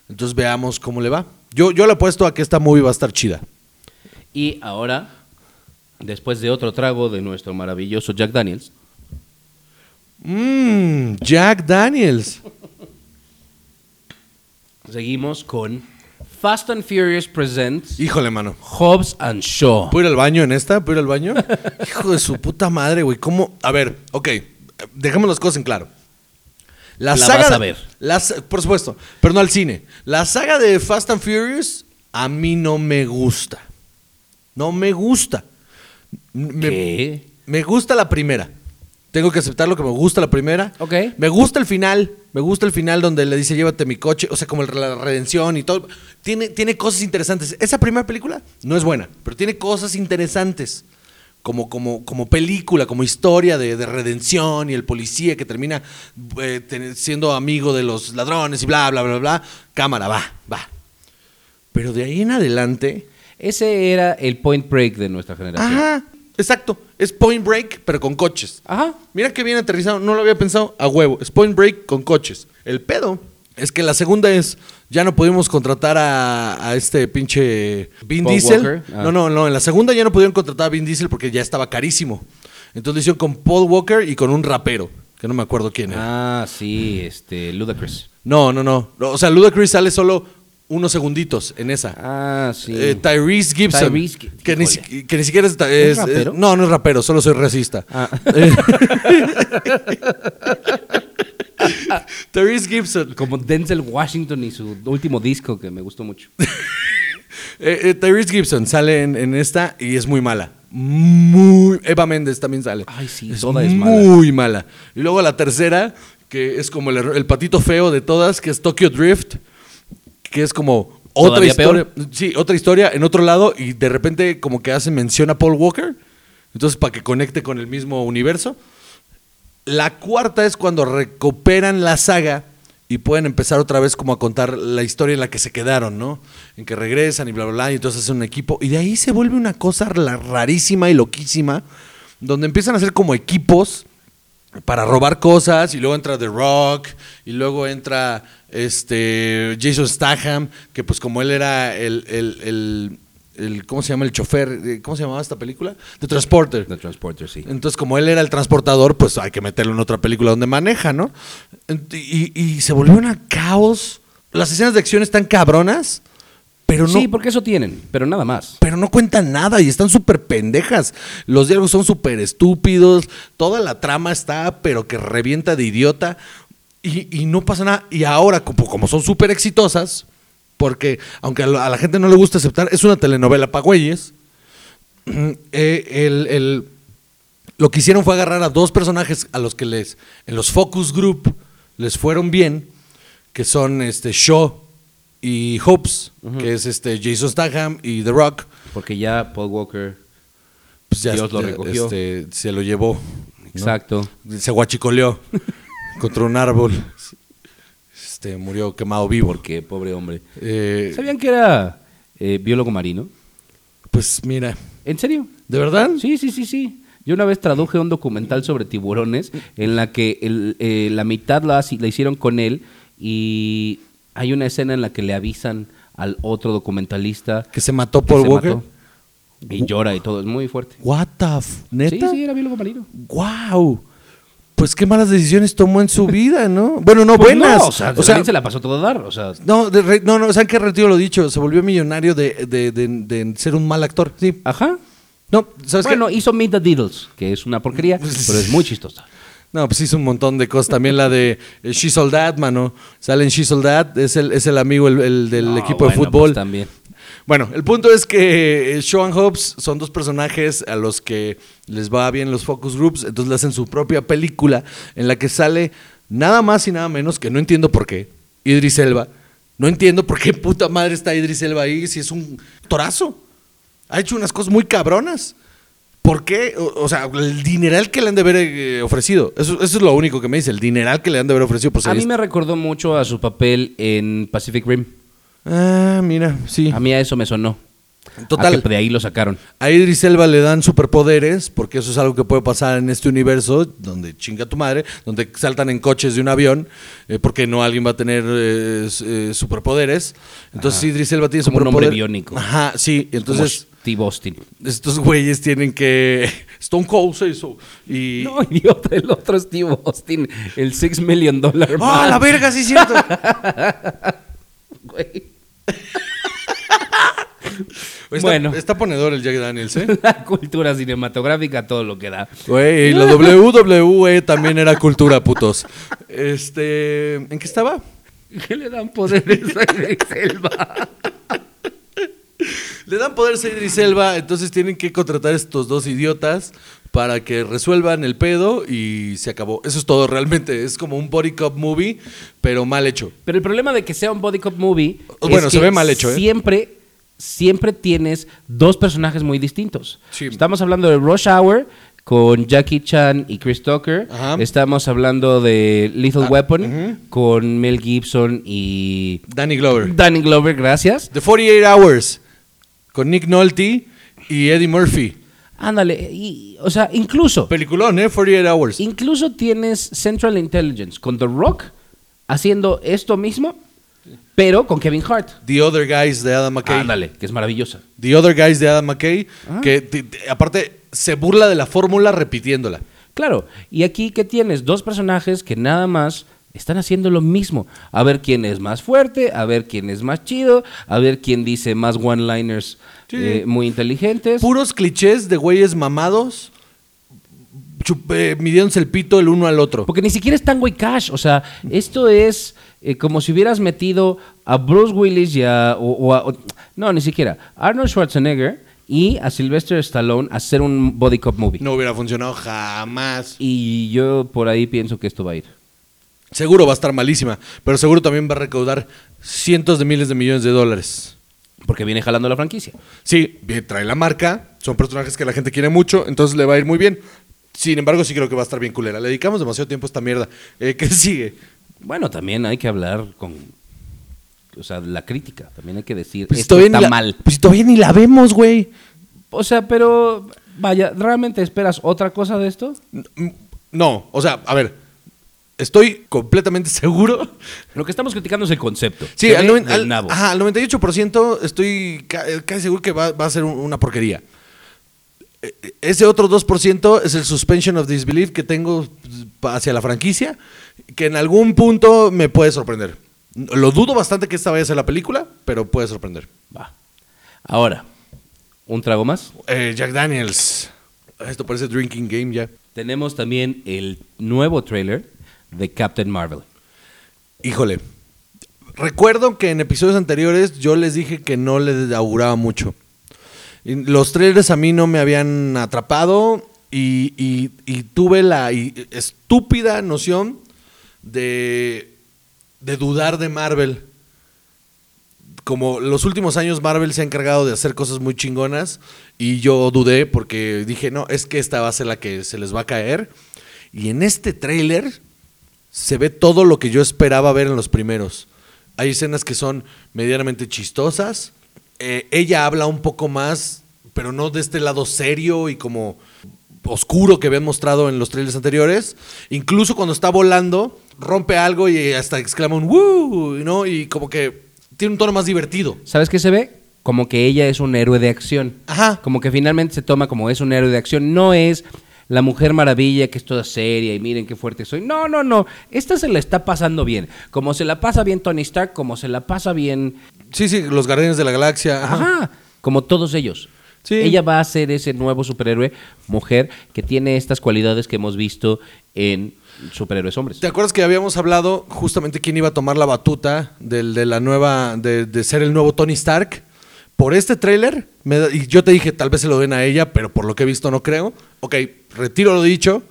entonces veamos cómo le va. Yo, yo le apuesto a que esta movie va a estar chida.
Y ahora, después de otro trago de nuestro maravilloso Jack Daniels,
Mmm, Jack Daniels.
seguimos con Fast and Furious Presents
Híjole, mano.
Hobbs and Shaw.
¿Puedo ir al baño en esta? ¿Puedo ir al baño? Hijo de su puta madre, güey. ¿Cómo? A ver, ok. Dejemos las cosas en claro. La,
La
saga.
vas a ver.
la por supuesto, pero no al cine. La saga de Fast and Furious a mí no me gusta. No me gusta. Me,
¿Qué?
me gusta la primera. Tengo que aceptarlo que me gusta la primera.
Ok.
Me gusta el final. Me gusta el final donde le dice llévate mi coche. O sea, como la redención y todo. Tiene, tiene cosas interesantes. Esa primera película no es buena, pero tiene cosas interesantes. Como, como, como película, como historia de, de redención y el policía que termina eh, ten- siendo amigo de los ladrones y bla, bla, bla, bla. Cámara, va, va. Pero de ahí en adelante.
Ese era el point break de nuestra generación.
Ajá, exacto. Es Point Break, pero con coches.
Ajá.
Mira que bien aterrizado, no lo había pensado a huevo. Es Point Break con coches. El pedo es que la segunda es, ya no pudimos contratar a, a este pinche Vin
Paul
Diesel.
Ah.
No, no, no, en la segunda ya no pudieron contratar a Vin Diesel porque ya estaba carísimo. Entonces lo hicieron con Paul Walker y con un rapero, que no me acuerdo quién era.
Ah, sí, este, Ludacris.
No, no, no. O sea, Ludacris sale solo unos segunditos en esa.
Ah, sí.
Eh, Tyrese Gibson.
Tyrese
que, ni, que ni siquiera es,
¿Es
es-
rapero?
no, no es rapero, solo soy racista.
Ah.
Eh, Tyrese Gibson.
Como Denzel Washington y su último disco que me gustó mucho.
Eh, eh, Tyrese Gibson sale en, en esta y es muy mala. Muy. Eva Méndez también sale.
Ay, sí, toda es mala.
Muy mala. Y luego la tercera, que es como el, patito feo de todas, que es Tokyo Drift, que es como otra
¿Todavía
historia. Sí, otra historia en otro lado y de repente como que hace mención a Paul Walker. Entonces, para que conecte con el mismo universo. La cuarta es cuando recuperan la saga y pueden empezar otra vez como a contar la historia en la que se quedaron, ¿no? En que regresan y bla, bla, bla, y entonces hacen un equipo. Y de ahí se vuelve una cosa rarísima y loquísima, donde empiezan a hacer como equipos para robar cosas y luego entra The Rock y luego entra este Jason Statham, que pues como él era el, el- el- el- ¿cómo se llama? El chofer, eh, ¿cómo se llamaba esta película? The Transporter.
The Transporter, sí.
Entonces, como él era el transportador, pues hay que meterlo en otra película donde maneja, ¿no? Y, y se volvió una caos. Las escenas de acción están cabronas, pero no,
Sí, porque eso tienen, pero nada más.
pero no cuentan nada y están súper pendejas. Los diálogos son súper estúpidos, toda la trama está, pero que revienta de idiota y, y no pasa nada. Y ahora, como, como son súper exitosas, porque aunque a la, gente no le gusta aceptar, es una telenovela para güeyes, eh, el- el- lo que hicieron fue agarrar a dos personajes a los que les, en los focus group les fueron bien, que son este Shaw y Hopes, que es este Jason Statham y The Rock.
Porque ya Paul Walker,
Pues ya,
Dios lo
ya,
recogió.
este, se lo llevó. ¿no?
exacto.
Se guachicoleó contra un árbol. Este, murió quemado vivo.
Porque, pobre hombre.
Eh,
¿Sabían que era eh, biólogo marino?
pues mira,
¿En serio?
¿de verdad?
Sí, sí, sí, sí. Yo una vez traduje un documental sobre tiburones en la que el- eh, la mitad la, hicieron con él y hay una escena en la que le avisan al otro documentalista
Que se mató Paul
se
Walker.
mató. y llora y todo, es muy fuerte.
What the f- ¿Neta?
Sí, sí, era biólogo marino.
Wow. Pues qué malas decisiones tomó en su vida, ¿no? Bueno, no
Pues
buenas.
no, o sea, también se la pasó todo a dar, o sea,
no, de re- no, no, ¿saben qué retiro lo dicho? Se volvió millonario de, de- de- de ser un mal actor. Sí.
ajá.
No, ¿sabes qué?
Bueno, hizo Meet the Diddles, que es una porquería, pero es muy chistosa.
No, pues hizo un montón de cosas. También la de eh, She Sold That, mano. Sale en She Sold That, es el, es el amigo el, el del
No,
equipo de
bueno,
fútbol.
pues también.
Bueno, el punto es que eh, Sean Hobbs son dos personajes a los que les va bien los focus groups, entonces le hacen su propia película en la que sale nada más y nada menos que no entiendo por qué, Idris Elba. No entiendo por qué puta madre está Idris Elba ahí si es un torazo. Ha hecho unas cosas muy cabronas. ¿Por qué? O, o sea, el dineral que le han de haber eh, ofrecido. Eso, eso es lo único que me dice, el dineral que le han de haber ofrecido. Por
A mí me recordó mucho a su papel en Pacific Rim.
Ah, mira, sí.
A mí a eso me sonó.
Total.
A que de ahí lo sacaron.
A Idris Elba le dan superpoderes, porque eso es algo que puede pasar en este universo, donde chinga tu madre, donde saltan en coches de un avión, eh, porque no alguien va a tener eh, eh, superpoderes. Entonces Idris Elba tiene
Como un hombre biónico.
Ajá, sí. Entonces
Como Steve Austin.
estos güeyes tienen que... Stone Cold se hizo. Y...
No, idiota, el otro Steve Austin, el Six Million Dollar
¡Ah, la verga, sí es cierto!
Güey.
Está,
Bueno.
Está ponedor el Jack Daniels, ¿eh?
La cultura cinematográfica, todo lo que da.
Güey, la WWE también era cultura, putos. Este... ¿En qué estaba?
¿Qué le dan poderes a Idris Elba?
Le dan poder a Idris Elba, entonces tienen que contratar a estos dos idiotas para que resuelvan el pedo y se acabó. Eso es todo realmente. Es como un body cop movie, pero mal hecho.
Pero el problema de que sea un body cop movie.
Bueno,
es
se
que
ve mal hecho, ¿eh?
Siempre, siempre tienes dos personajes muy distintos.
Sí.
Estamos hablando de Rush Hour con Jackie Chan y Chris Tucker.
Ajá.
Estamos hablando de Lethal
Ah,
Weapon con Mel Gibson y
Danny Glover.
Danny Glover, gracias.
The 48 Hours, con Nick Nolte y Eddie Murphy.
Ándale, y, o sea, incluso,
Peliculón, ¿eh? 48 Hours.
incluso tienes Central Intelligence con The Rock haciendo esto mismo, pero con Kevin Hart.
The Other Guys de Adam McKay.
Ándale, que es maravillosa.
The Other Guys de Adam McKay,
Ah.
que aparte se burla de la fórmula repitiéndola.
Claro, y aquí que tienes dos personajes que nada más están haciendo lo mismo. A ver quién es más fuerte, a ver quién es más chido, a ver quién dice más one-liners
Sí.
eh, muy inteligentes.
Puros clichés de güeyes mamados eh, midiéndose el pito el uno al otro.
Porque ni siquiera es Tango y Cash. O sea, esto es eh, como si hubieras metido a Bruce Willis y a, o- o a- o- no, ni siquiera. Arnold Schwarzenegger y a Sylvester Stallone a hacer un body cop movie.
No hubiera funcionado jamás.
Y yo por ahí pienso que esto va a ir.
Seguro va a estar malísima, pero seguro también va a recaudar cientos de miles de millones de dólares.
Porque viene jalando la franquicia.
Sí, trae la marca, son personajes que la gente quiere mucho, entonces le va a ir muy bien. Sin embargo, sí creo que va a estar bien culera. Le dedicamos demasiado tiempo a esta mierda. Eh, ¿Qué sigue?
Bueno, también hay que hablar con. O sea, la crítica. También hay que decir.
Pues
esto está
la-
mal.
Pues si todavía ni la vemos, güey.
O sea, pero. Vaya, ¿realmente esperas otra cosa de esto?
No, o sea, a ver, estoy completamente seguro.
Lo que estamos criticando es el concepto.
Sí, al,
ve
noven- al-
nabo.
ajá, al 98% estoy eh, casi seguro que va, va a ser un- una porquería. Eh, eh, Ese otro 2% es el suspension of disbelief que tengo pues, hacia la franquicia, que en algún punto me puede sorprender. Lo dudo bastante que esta vaya a ser la película, pero puede sorprender.
Va. Ahora, un trago más.
Eh, Jack Daniels. Esto parece drinking game ya.
Tenemos también el nuevo trailer de Captain Marvel.
Híjole. Recuerdo que en episodios anteriores yo les dije que no les auguraba mucho. Los trailers a mí no me habían atrapado y, y- tuve la estúpida noción de, de dudar de Marvel. Como los últimos años Marvel se ha encargado de hacer cosas muy chingonas y yo dudé porque dije, no, es que esta va a ser la que se les va a caer. Y en este trailer se ve todo lo que yo esperaba ver en los primeros. Hay escenas que son medianamente chistosas. Eh, ella habla un poco más, pero no de este lado serio y como oscuro que habían mostrado en los trailers anteriores. Incluso cuando está volando, rompe algo y hasta exclama un ¡Woo! ¿no? Y como que tiene un tono más divertido.
¿Sabes qué se ve? Como que ella es un héroe de acción.
Ajá.
Como que finalmente se toma como es un héroe de acción. No es la mujer maravilla que es toda seria y miren qué fuerte soy. No, no, no. Esta se la está pasando bien. Como se la pasa bien Tony Stark, como se la pasa bien.
Sí, sí, los Guardianes de la Galaxia. Ajá.
Ajá. Como todos ellos.
Sí.
Ella va a ser ese nuevo superhéroe, mujer, que tiene estas cualidades que hemos visto en superhéroes hombres.
¿Te acuerdas que habíamos hablado justamente quién iba a tomar la batuta del, de la nueva, de, de ser el nuevo Tony Stark? Por este tráiler, y yo te dije, tal vez se lo den a ella, pero por lo que he visto no creo. Ok, retiro lo dicho.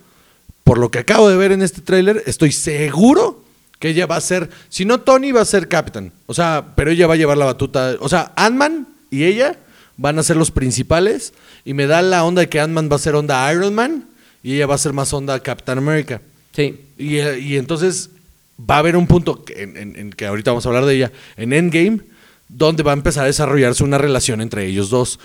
Por lo que acabo de ver en este tráiler, estoy seguro que ella va a ser, si no Tony, va a ser Captain. O sea, pero ella va a llevar la batuta. O sea, Ant-Man y ella van a ser los principales. Y me da la onda de que Ant-Man va a ser onda Iron Man y ella va a ser más onda Captain America.
Sí.
Y, y entonces va a haber un punto en- en que ahorita vamos a hablar de ella, en Endgame, donde va a empezar a desarrollarse una relación entre ellos dos.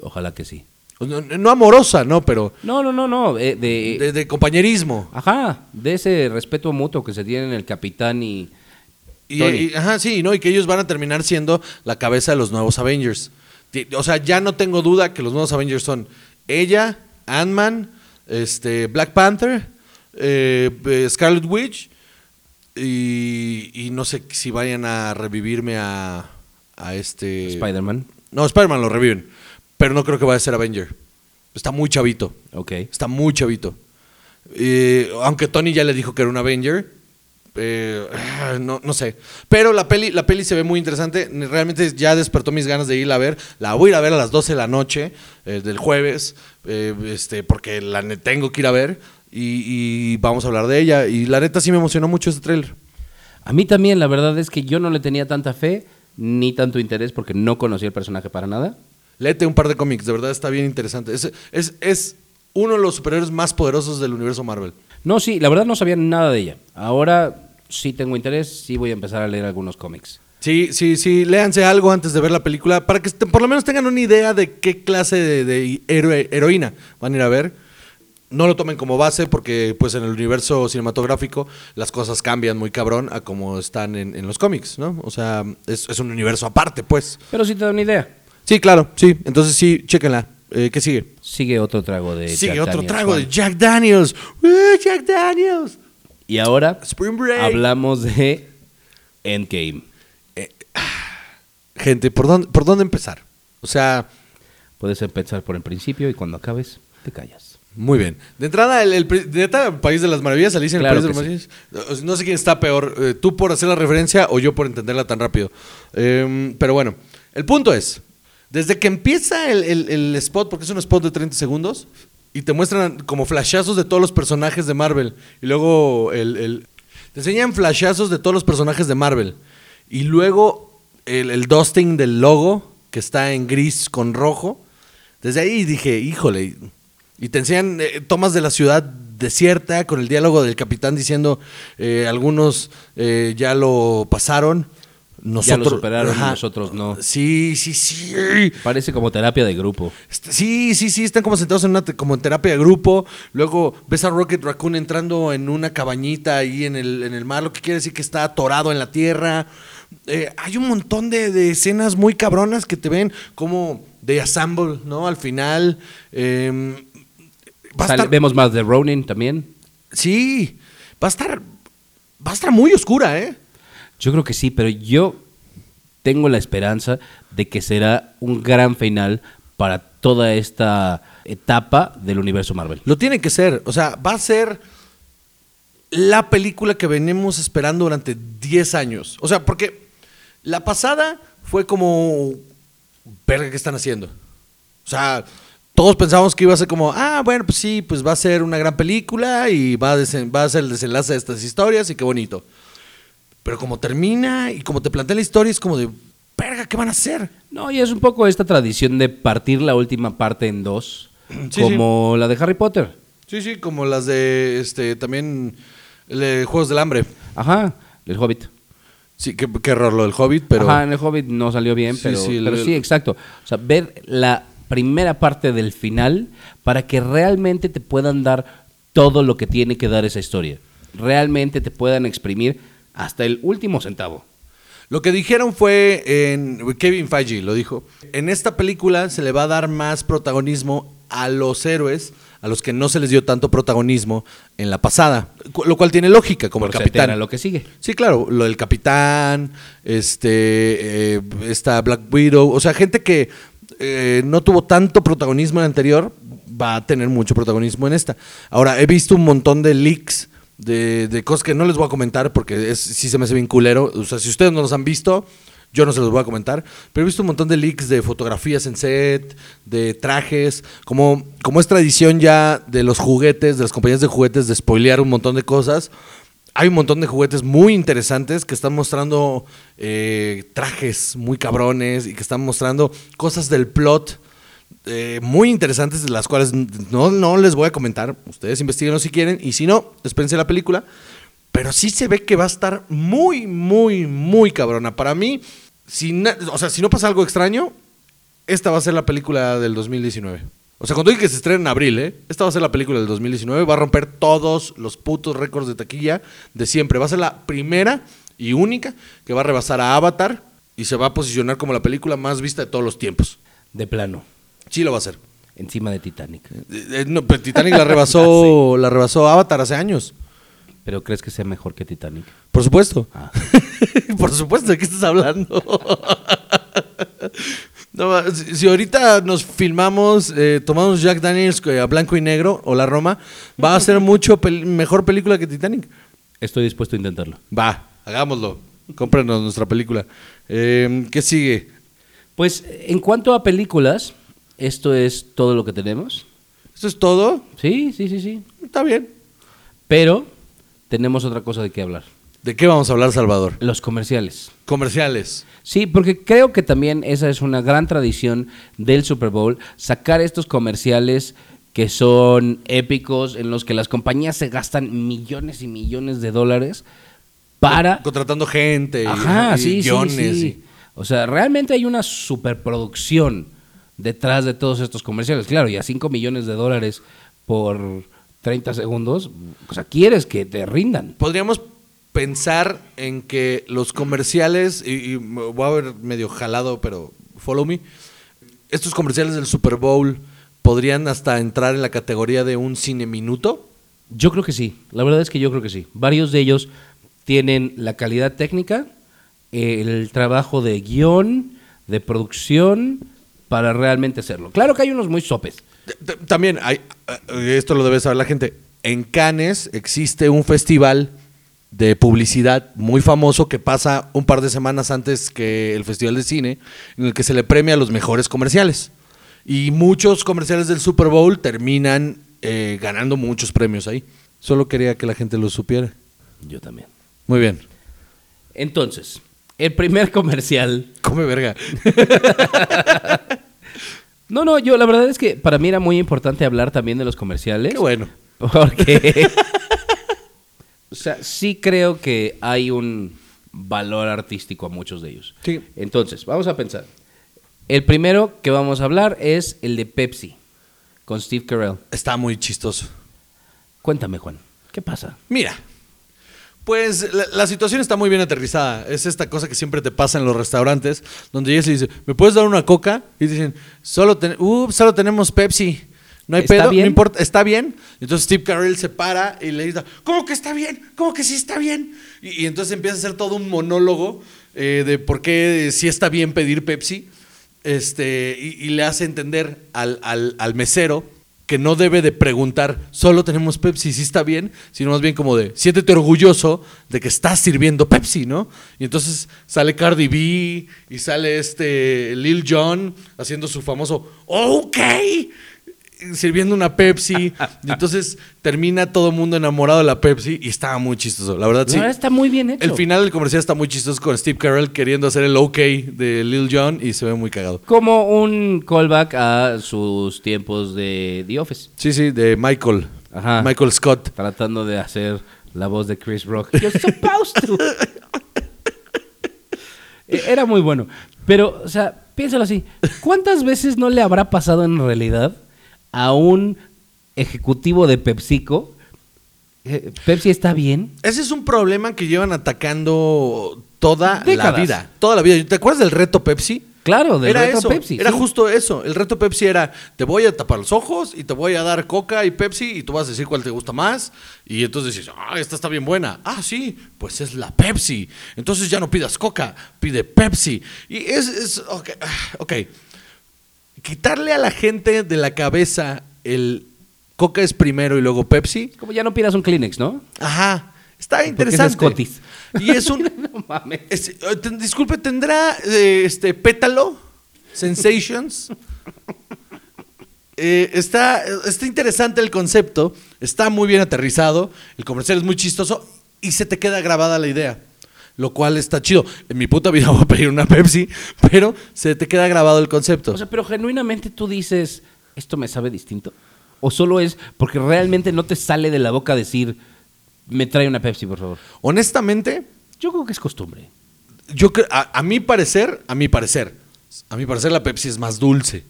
Ojalá que sí.
No, no amorosa, ¿no? Pero
No, no, no, no. eh, de,
de, de compañerismo.
Ajá, de ese respeto mutuo que se tienen el capitán y.
Y, ajá, sí, ¿no? Y que ellos van a terminar siendo la cabeza de los nuevos Avengers. O sea, ya no tengo duda que los nuevos Avengers son ella, Ant-Man, este, Black Panther, eh, eh, Scarlet Witch y, y no sé si vayan a revivirme a, a este...
Spider-Man.
No, Spider-Man lo reviven, pero no creo que vaya a ser Avenger. Está muy chavito.
Ok.
Está muy chavito. Eh, aunque Tony ya le dijo que era un Avenger. eh, no, no sé. Pero la peli, la peli se ve muy interesante. Realmente ya despertó mis ganas de irla a ver. La voy a ir a ver a las 12 de la noche eh, del jueves. eh, este, porque la tengo que ir a ver. Y, y vamos a hablar de ella. Y la neta sí me emocionó mucho este tráiler.
A mí también, la verdad es que yo no le tenía tanta fe ni tanto interés porque no conocía el personaje para nada.
Léete un par de cómics. De verdad está bien interesante. Es, es, es uno de los superhéroes más poderosos del universo Marvel.
No, sí, la verdad no sabía nada de ella. Ahora sí tengo interés, sí voy a empezar a leer algunos cómics.
Sí, sí, sí, léanse algo antes de ver la película para que por lo menos tengan una idea de qué clase de, de héroe- heroína van a ir a ver. No lo tomen como base porque pues en el universo cinematográfico las cosas cambian muy cabrón a como están en, en los cómics, ¿no? O sea, es, es un universo aparte, pues.
Pero sí te da una idea.
Sí, claro, sí. Entonces sí, chéquenla. Eh, ¿Qué sigue?
Sigue otro trago de
sigue
Jack
otro
Daniels,
trago de. Jack Daniels. ¡Uh, Jack Daniels!
Y ahora
Spring Break.
hablamos de Endgame.
Gente, ¿por dónde, ¿por dónde empezar? O sea...
Puedes empezar por el principio y cuando acabes te callas.
Muy bien. De entrada, el, de País de las Maravillas, Alicia en
Claro
el País de las Maravillas. No sé quién está peor, eh, tú por hacer la referencia o yo por entenderla tan rápido. Em, pero bueno, el punto es, desde que empieza el, el- el spot, porque es un spot de 30 segundos, y te muestran como flashazos de todos los personajes de Marvel, y luego el, te enseñan flashazos de todos los personajes de Marvel, y luego el, el dusting del logo, que está en gris con rojo, desde ahí dije, híjole, y te enseñan eh, tomas de la ciudad desierta con el diálogo del capitán diciendo, eh, algunos eh, ya lo pasaron, nosotros...
superaron y nosotros no.
Sí, sí, sí.
Parece como terapia de grupo.
Este, Sí, sí, sí, están como sentados en una como en terapia de grupo. Luego ves a Rocket Raccoon entrando en una cabañita ahí en el, en el mar, lo que quiere decir que está atorado en la tierra. Eh, hay un montón de, de escenas muy cabronas que te ven como de Assemble, ¿no? Al final. em, va a
Sale-
estar-
Vemos más de Ronin también.
Sí, va a estar. Va a estar muy oscura, ¿eh?
Yo creo que sí, pero yo tengo la esperanza de que será un gran final para toda esta etapa del universo Marvel.
Lo tiene que ser. O sea, va a ser la película que venimos esperando durante 10 años. O sea, porque la pasada fue como. Verga, ¿qué están haciendo? O sea, todos pensábamos que iba a ser como, ah, bueno, pues sí, pues va a ser una gran película y va a, va a ser el desenlace de estas historias y qué bonito. Pero como termina y como te plantea la historia, es como de, verga, ¿qué van a hacer?
No, y es un poco esta tradición de partir la última parte en dos,
Sí,
como la de Harry Potter.
Sí, sí, como las de este también eh, Juegos del Hambre.
Ajá, el Hobbit.
Sí, qué, qué error lo del Hobbit, pero.
Ajá, en el Hobbit no salió bien,
Sí,
pero,
sí,
pero
el-
sí, exacto. O sea, ver la primera parte del final para que realmente te puedan dar todo lo que tiene que dar esa historia. Realmente te puedan exprimir hasta el último centavo.
Lo que dijeron fue en Kevin Feige lo dijo. En esta película se le va a dar más protagonismo a los héroes, a los que no se les dio tanto protagonismo en la pasada, lo cual tiene lógica como
Por
el capitán.
lo que sigue.
Sí, claro, lo del capitán, este, eh, esta Black Widow, o sea, gente que eh, no tuvo tanto protagonismo en la anterior, va a tener mucho protagonismo en esta. Ahora, he visto un montón de leaks de, de cosas que no les voy a comentar porque es, sí se me hace bien culero. O sea, si ustedes no los han visto, yo no se los voy a comentar. Pero he visto un montón de leaks de fotografías en set, de trajes. Como, como es tradición ya de los juguetes, de las compañías de juguetes, de spoilear un montón de cosas. Hay un montón de juguetes muy interesantes que están mostrando eh, trajes muy cabrones y que están mostrando cosas del plot eh, muy interesantes, de las cuales no, no les voy a comentar. Ustedes investiguenlo si quieren y si no, espérense la película. Pero sí se ve que va a estar muy, muy, muy cabrona. Para mí, si o sea, si no pasa algo extraño, esta va a ser la película del 2019. O sea, cuando digo que se estrena en abril, ¿eh? Esta va a ser la película del 2019. Va a romper todos los putos récords de taquilla de siempre. Va a ser la primera y única que va a rebasar a Avatar y se va a posicionar como la película más vista de todos los tiempos.
De plano,
Sí lo va a hacer.
encima de Titanic.
Eh, eh, no, pero Titanic la rebasó, la rebasó Avatar hace años.
¿Pero crees que sea mejor que Titanic?
Por supuesto.
Ah.
Por supuesto, ¿de qué estás hablando? No, si, si ahorita nos filmamos, eh, tomamos Jack Daniels eh, a blanco y negro o La Roma, va a ser mucho pel- mejor película que Titanic.
Estoy dispuesto a intentarlo.
Va, hagámoslo. Cómprenos nuestra película. Eh, ¿Qué sigue?
Pues en cuanto a películas, esto es todo lo que tenemos.
¿Eso es todo?
Sí, sí, sí, sí.
Está bien.
Pero tenemos otra cosa de qué hablar.
¿De qué vamos a hablar, Salvador?
Los comerciales.
Comerciales.
Sí, porque creo que también esa es una gran tradición del Super Bowl, sacar estos comerciales que son épicos, en los que las compañías se gastan millones y millones de dólares para...
Contratando gente
Ajá,
y,
sí, sí,
guiones.
sí.
y-
O sea, realmente hay una superproducción detrás de todos estos comerciales. Claro, y a 5 millones de dólares por 30 segundos, o sea, quieres que te rindan.
Podríamos pensar en que los comerciales, y, y voy a ver medio jalado, pero follow me, estos comerciales del Super Bowl podrían hasta entrar en la categoría de un cine minuto.
Yo creo que sí, la verdad es que yo creo que sí. Varios de ellos tienen la calidad técnica, el trabajo de guion, de producción, para realmente hacerlo. Claro que hay unos muy sopes.
También hay, eh, esto lo debe saber la gente, en Cannes existe un festival de publicidad muy famoso que pasa un par de semanas antes que el Festival de Cine, en el que se le premia a los mejores comerciales. Y muchos comerciales del Super Bowl terminan eh, ganando muchos premios ahí. Solo quería que la gente lo supiera.
Yo también.
Muy bien.
Entonces, el primer comercial
Come verga.
No, no, yo la verdad es que para mí era muy importante hablar también de los comerciales.
Qué bueno.
Porque. O sea, sí creo que hay un valor artístico a muchos de ellos.
Sí.
Entonces, vamos a pensar. El primero que vamos a hablar es el de Pepsi, con Steve Carell.
Está muy chistoso.
Cuéntame, Juan, ¿qué pasa?
Mira, pues la, la situación está muy bien aterrizada. Es esta cosa que siempre te pasa en los restaurantes, donde llegas y dices, ¿me puedes dar una coca? Y dicen, solo, ten- uh, solo tenemos Pepsi. No hay
¿Está
pedo,
bien?
no importa, está bien. Entonces Steve Carell se para y le dice, ¿cómo que está bien? ¿Cómo que sí está bien? Y, y entonces empieza a hacer todo un monólogo eh, de por qué sí está bien pedir Pepsi. Este, y, y le hace entender al, al- al mesero que no debe de preguntar, solo tenemos Pepsi, sí está bien, sino más bien como de, siéntete orgulloso de que estás sirviendo Pepsi, ¿no? Y entonces sale Cardi B y sale este Lil Jon haciendo su famoso, ok, sirviendo una Pepsi. y entonces termina todo el mundo enamorado de la Pepsi y estaba muy chistoso, la verdad
La
sí.
verdad está muy bien hecho.
El final del comercial está muy chistoso con Steve Carell queriendo hacer el OK de Lil Jon y se ve muy cagado.
Como un callback a sus tiempos de The Office.
Sí, sí, de Michael.
Ajá.
Michael Scott.
Tratando de hacer la voz de Chris Rock. You're supposed to. E- Era muy bueno. Pero, o sea, piénsalo así. ¿Cuántas veces no le habrá pasado en realidad a un ejecutivo de PepsiCo? eh, Pepsi está bien.
Ese es un problema que llevan atacando toda
Décadas.
la vida. Toda la vida. ¿Te acuerdas del reto Pepsi?
Claro, del
era
reto
eso,
Pepsi.
Era
sí.
justo eso. El reto Pepsi era, te voy a tapar los ojos y te voy a dar Coca y Pepsi y tú vas a decir cuál te gusta más. Y entonces dices, ah, esta está bien buena. Ah, sí, pues es la Pepsi. Entonces ya no pidas Coca, pide Pepsi. Y es, es ok, ah, ok. Quitarle a la gente de la cabeza el Coca es primero y luego Pepsi.
Como ya no pidas un Kleenex, ¿no?
Ajá. Está interesante.
es.
Y es un.
No mames.
es- eh, disculpe, ¿tendrá eh, este pétalo? Sensations. Eh, está, está interesante el concepto. Está muy bien aterrizado. El comercial es muy chistoso. Y se te queda grabada la idea. Lo cual está chido. En mi puta vida voy a pedir una Pepsi. Pero se te queda grabado el concepto.
O sea, pero genuinamente tú dices, ¿esto me sabe distinto? ¿O solo es porque realmente no te sale de la boca decir, me trae una Pepsi, por favor?
Honestamente,
Yo creo que es costumbre.
Yo creo, a, a mi parecer, a mi parecer, a mi parecer la Pepsi es más dulce.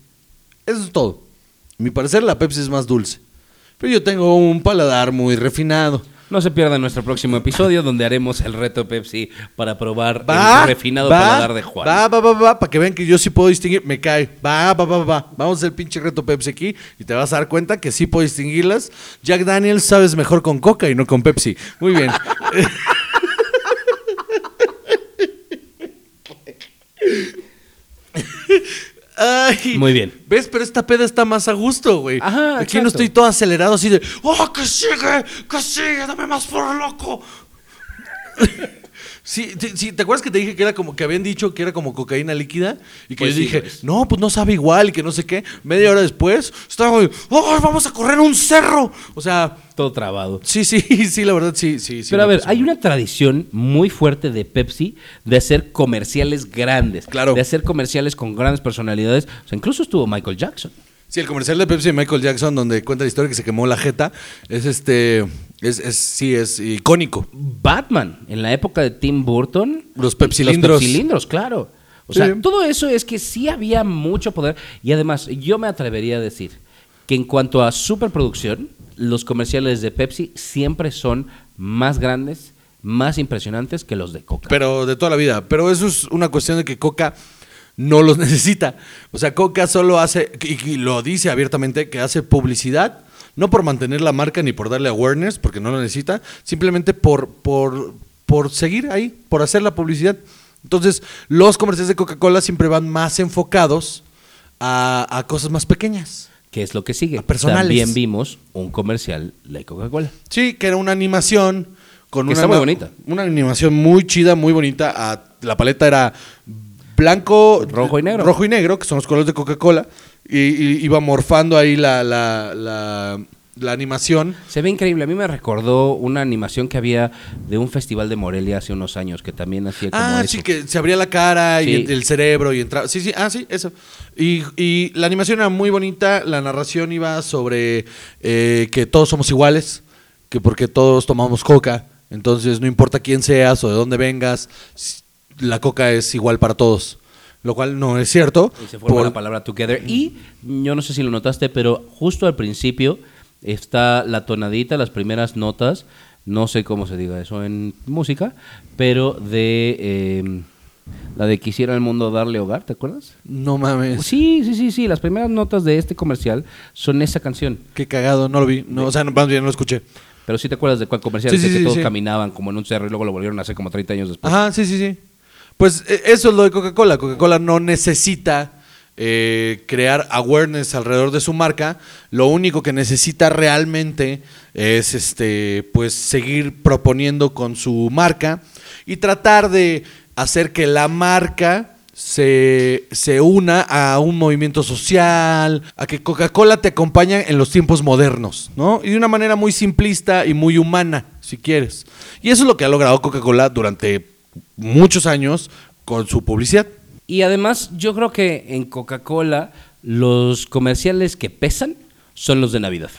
Eso es todo. A mi parecer la Pepsi es más dulce. Pero yo tengo un paladar muy refinado.
No se pierdan nuestro próximo episodio donde haremos el reto Pepsi para probar
Va,
el refinado
va,
paladar de Juan.
Va, va, va, va, para que vean que yo sí puedo distinguir. Me cae. Va, va, va, va. Vamos a hacer el pinche reto Pepsi aquí y te vas a dar cuenta que sí puedo distinguirlas. Jack Daniels sabes mejor con Coca y no con Pepsi. Muy bien. Ay,
Muy bien.
¿Ves? Pero esta peda está más a gusto, güey.
Ajá,
Aquí no estoy todo acelerado así de, ¡oh, que sigue! ¡Que sigue! ¡Dame más por loco! Sí, sí, sí, ¿te acuerdas que te dije que era como que habían dicho que era como cocaína líquida? Y que
Pues
yo
sí,
dije,
lo es.
no, pues no sabe igual y que no sé qué. Media hora después, estaba, ¡oh, vamos a correr un cerro! O sea,
Todo trabado.
sí, sí, sí, la verdad, sí, sí. sí
Pero a ver, hay una tradición muy fuerte de Pepsi de hacer comerciales grandes.
Claro.
De hacer comerciales con grandes personalidades. O sea, incluso estuvo Michael Jackson.
Sí, el comercial de Pepsi de Michael Jackson, donde cuenta la historia que se quemó la jeta, es este, es, es- sí, es icónico.
Batman, en la época de Tim Burton.
Los pepsilindros.
Los pepsilindros, claro. O
Sí.
sea, todo eso es que sí había mucho poder. Y además, yo me atrevería a decir que en cuanto a superproducción, los comerciales de Pepsi siempre son más grandes, más impresionantes que los de Coca.
Pero de toda la vida. Pero eso es una cuestión de que Coca no los necesita. O sea, Coca solo hace, y, lo dice abiertamente, que hace publicidad, no por mantener la marca ni por darle awareness, porque no lo necesita, simplemente por, por, por seguir ahí, por hacer la publicidad. Entonces, los comerciales de Coca-Cola siempre van más enfocados a, a cosas más pequeñas.
¿Qué es lo que sigue?
A personales.
También vimos un comercial de Coca-Cola.
Sí, que era una animación con
Que
una
está muy bonita.
Una animación muy chida, muy bonita. Ah, la paleta era blanco,
Rojo y negro.
Rojo y negro, que son los colores de Coca-Cola. Y, y iba morfando ahí la, la, la, la animación.
Se ve increíble. A mí me recordó una animación que había de un festival de Morelia hace unos años que también hacía como
Ah,
eso.
sí, que se abría la cara y
Sí.
el, el cerebro y entraba. Sí, sí, ah, sí, eso. Y, y la animación era muy bonita. La narración iba sobre eh, que todos somos iguales, que porque todos tomamos coca. Entonces, no importa quién seas o de dónde vengas, la coca es igual para todos. Lo cual no es cierto.
Y se forma
por-
la palabra together. Y yo no sé si lo notaste, pero justo al principio está la tonadita, las primeras notas, no sé cómo se diga eso en música, pero de eh, la de Quisiera el mundo darle hogar, ¿te acuerdas?
No mames.
Sí, sí, sí, sí, las primeras notas de este comercial son esa canción.
Qué cagado, no lo vi. No, o sea, no, más bien no lo escuché.
Pero sí te acuerdas de cuál comercial
Sí, sí,
que
sí,
todos caminaban como en un cerro y luego lo volvieron a hacer como 30 años después.
Ajá, sí, sí, sí. Pues eh, eso es lo de Coca-Cola. Coca-Cola no necesita eh, crear awareness alrededor de su marca. Lo único que necesita realmente es este, pues, seguir proponiendo con su marca y tratar de hacer que la marca se, se una a un movimiento social, a que Coca-Cola te acompaña en los tiempos modernos, ¿no? Y de una manera muy simplista y muy humana, si quieres. Y eso es lo que ha logrado Coca-Cola durante muchos años con su publicidad.
Y además, yo creo que en Coca-Cola los comerciales que pesan son los de Navidad.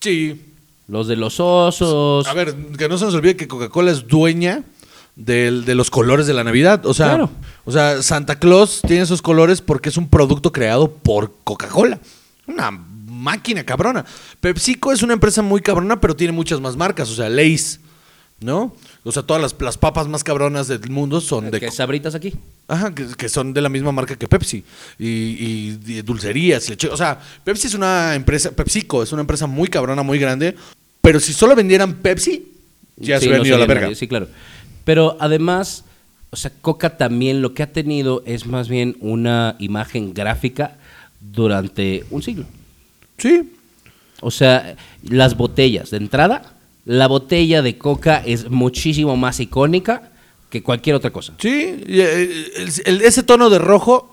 Sí.
Los de los osos.
A ver, que no se nos olvide que Coca-Cola es dueña del- de los colores de la Navidad. O sea,
Claro.
o sea, Santa Claus tiene esos colores porque es un producto creado por Coca-Cola. Una máquina cabrona. PepsiCo es una empresa muy cabrona, pero tiene muchas más marcas. O sea, Lay's, ¿no? O sea, todas las, las papas más cabronas del mundo son de
que sabritas aquí.
Ajá, que, que son de la misma marca que Pepsi. Y, y- y dulcerías, leche. O sea, Pepsi es una empresa, PepsiCo es una empresa muy cabrona, muy grande. Pero si solo vendieran Pepsi, ya
Sí,
se hubieran
no
ido a la verga.
nadie, Sí, claro. Pero además, o sea, Coca también lo que ha tenido es más bien una imagen gráfica durante un siglo.
Sí.
O sea, las botellas. De entrada, la botella de coca es muchísimo más icónica que cualquier otra cosa.
Sí, eh, el- el- ese tono de rojo,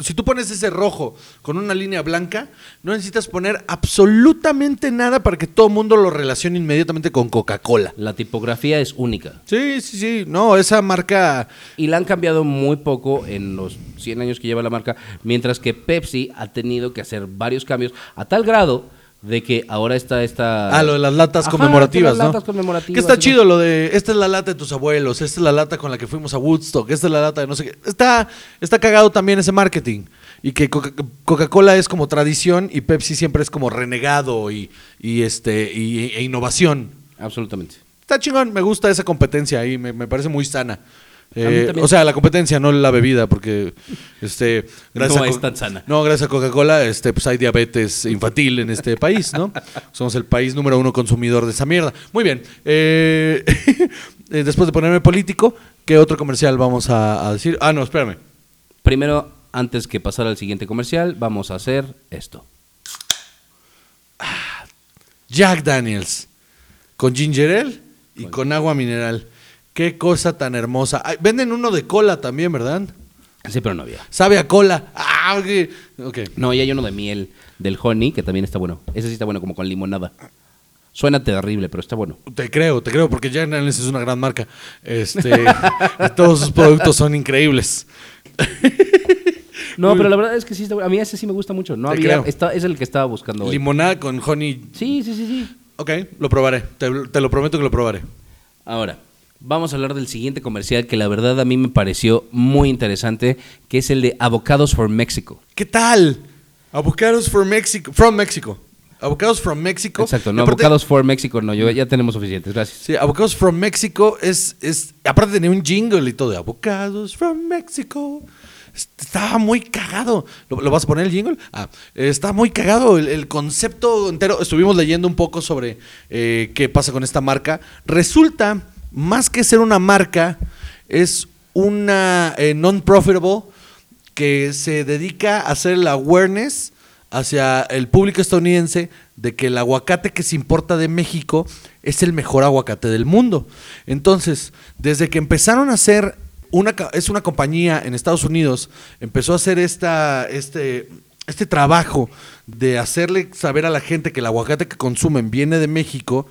si tú pones ese rojo con una línea blanca, no necesitas poner absolutamente nada para que todo el mundo lo relacione inmediatamente con Coca-Cola.
La tipografía es única.
Sí, sí, sí. No, esa marca.
Y la han cambiado muy poco en los 100 años que lleva la marca, mientras que Pepsi ha tenido que hacer varios cambios a tal grado de que ahora está esta...
Ah, lo de las latas
Ajá,
conmemorativas,
las
¿no?
latas conmemorativas,
Que está
¿no?
chido lo de, esta es la lata de tus abuelos, esta es la lata con la que fuimos a Woodstock, esta es la lata de no sé qué. Está, está cagado también ese marketing. Y que Coca- Coca-Cola es como tradición y Pepsi siempre es como renegado y, y este, y- e innovación.
Absolutamente.
Está chingón, me gusta esa competencia ahí, me, me parece muy sana. Eh, o sea, la competencia, no la bebida, porque este gracias
No
a
es tan sana.
No, gracias a Coca-Cola, este, pues hay diabetes infantil en este país, ¿no? Somos el país número uno consumidor de esa mierda. Muy bien. eh, eh, después de ponerme político, ¿qué otro comercial vamos a, a decir? Ah, no, espérame.
Primero, antes que pasar al siguiente comercial, vamos a hacer esto.
Jack Daniels con ginger ale y con agua mineral. Qué cosa tan hermosa. Ay, venden uno de cola también, ¿verdad?
Sí, pero no había.
Sabe a cola. Ah, ok. Ok.
No, y hay uno de miel del honey que también está bueno. Ese sí está bueno, como con limonada. Suena terrible, pero está bueno.
Te creo, te creo, porque Jack Daniels es una gran marca. Este, todos sus productos son increíbles.
No, pero la verdad es que sí está bueno. A mí ese sí me gusta mucho. No
Te
había.
creo.
está- es el que estaba buscando hoy.
Limonada con honey.
Sí, sí, sí, sí.
Ok, lo probaré. Te, te lo prometo que lo probaré.
Ahora, vamos a hablar del siguiente comercial que la verdad a mí me pareció muy interesante, que es el de Avocados for Mexico.
¿Qué tal? Avocados for Mexico. From Mexico. Avocados from Mexico.
Exacto, no
aparte-
Avocados for Mexico, no, yo, ya tenemos suficientes, gracias.
Sí, Avocados from Mexico es, es. Aparte tenía un jingle y todo de Avocados from Mexico. Estaba muy cagado. ¿Lo, lo vas a poner el jingle? Ah, está muy cagado el, el concepto entero. Estuvimos leyendo un poco sobre eh, qué pasa con esta marca. Resulta, más que ser una marca, es una eh, non-profitable que se dedica a hacer el awareness hacia el público estadounidense de que el aguacate que se importa de México es el mejor aguacate del mundo. Entonces, desde que empezaron a hacer una es una compañía en Estados Unidos, empezó a hacer esta este este trabajo de hacerle saber a la gente que el aguacate que consumen viene de México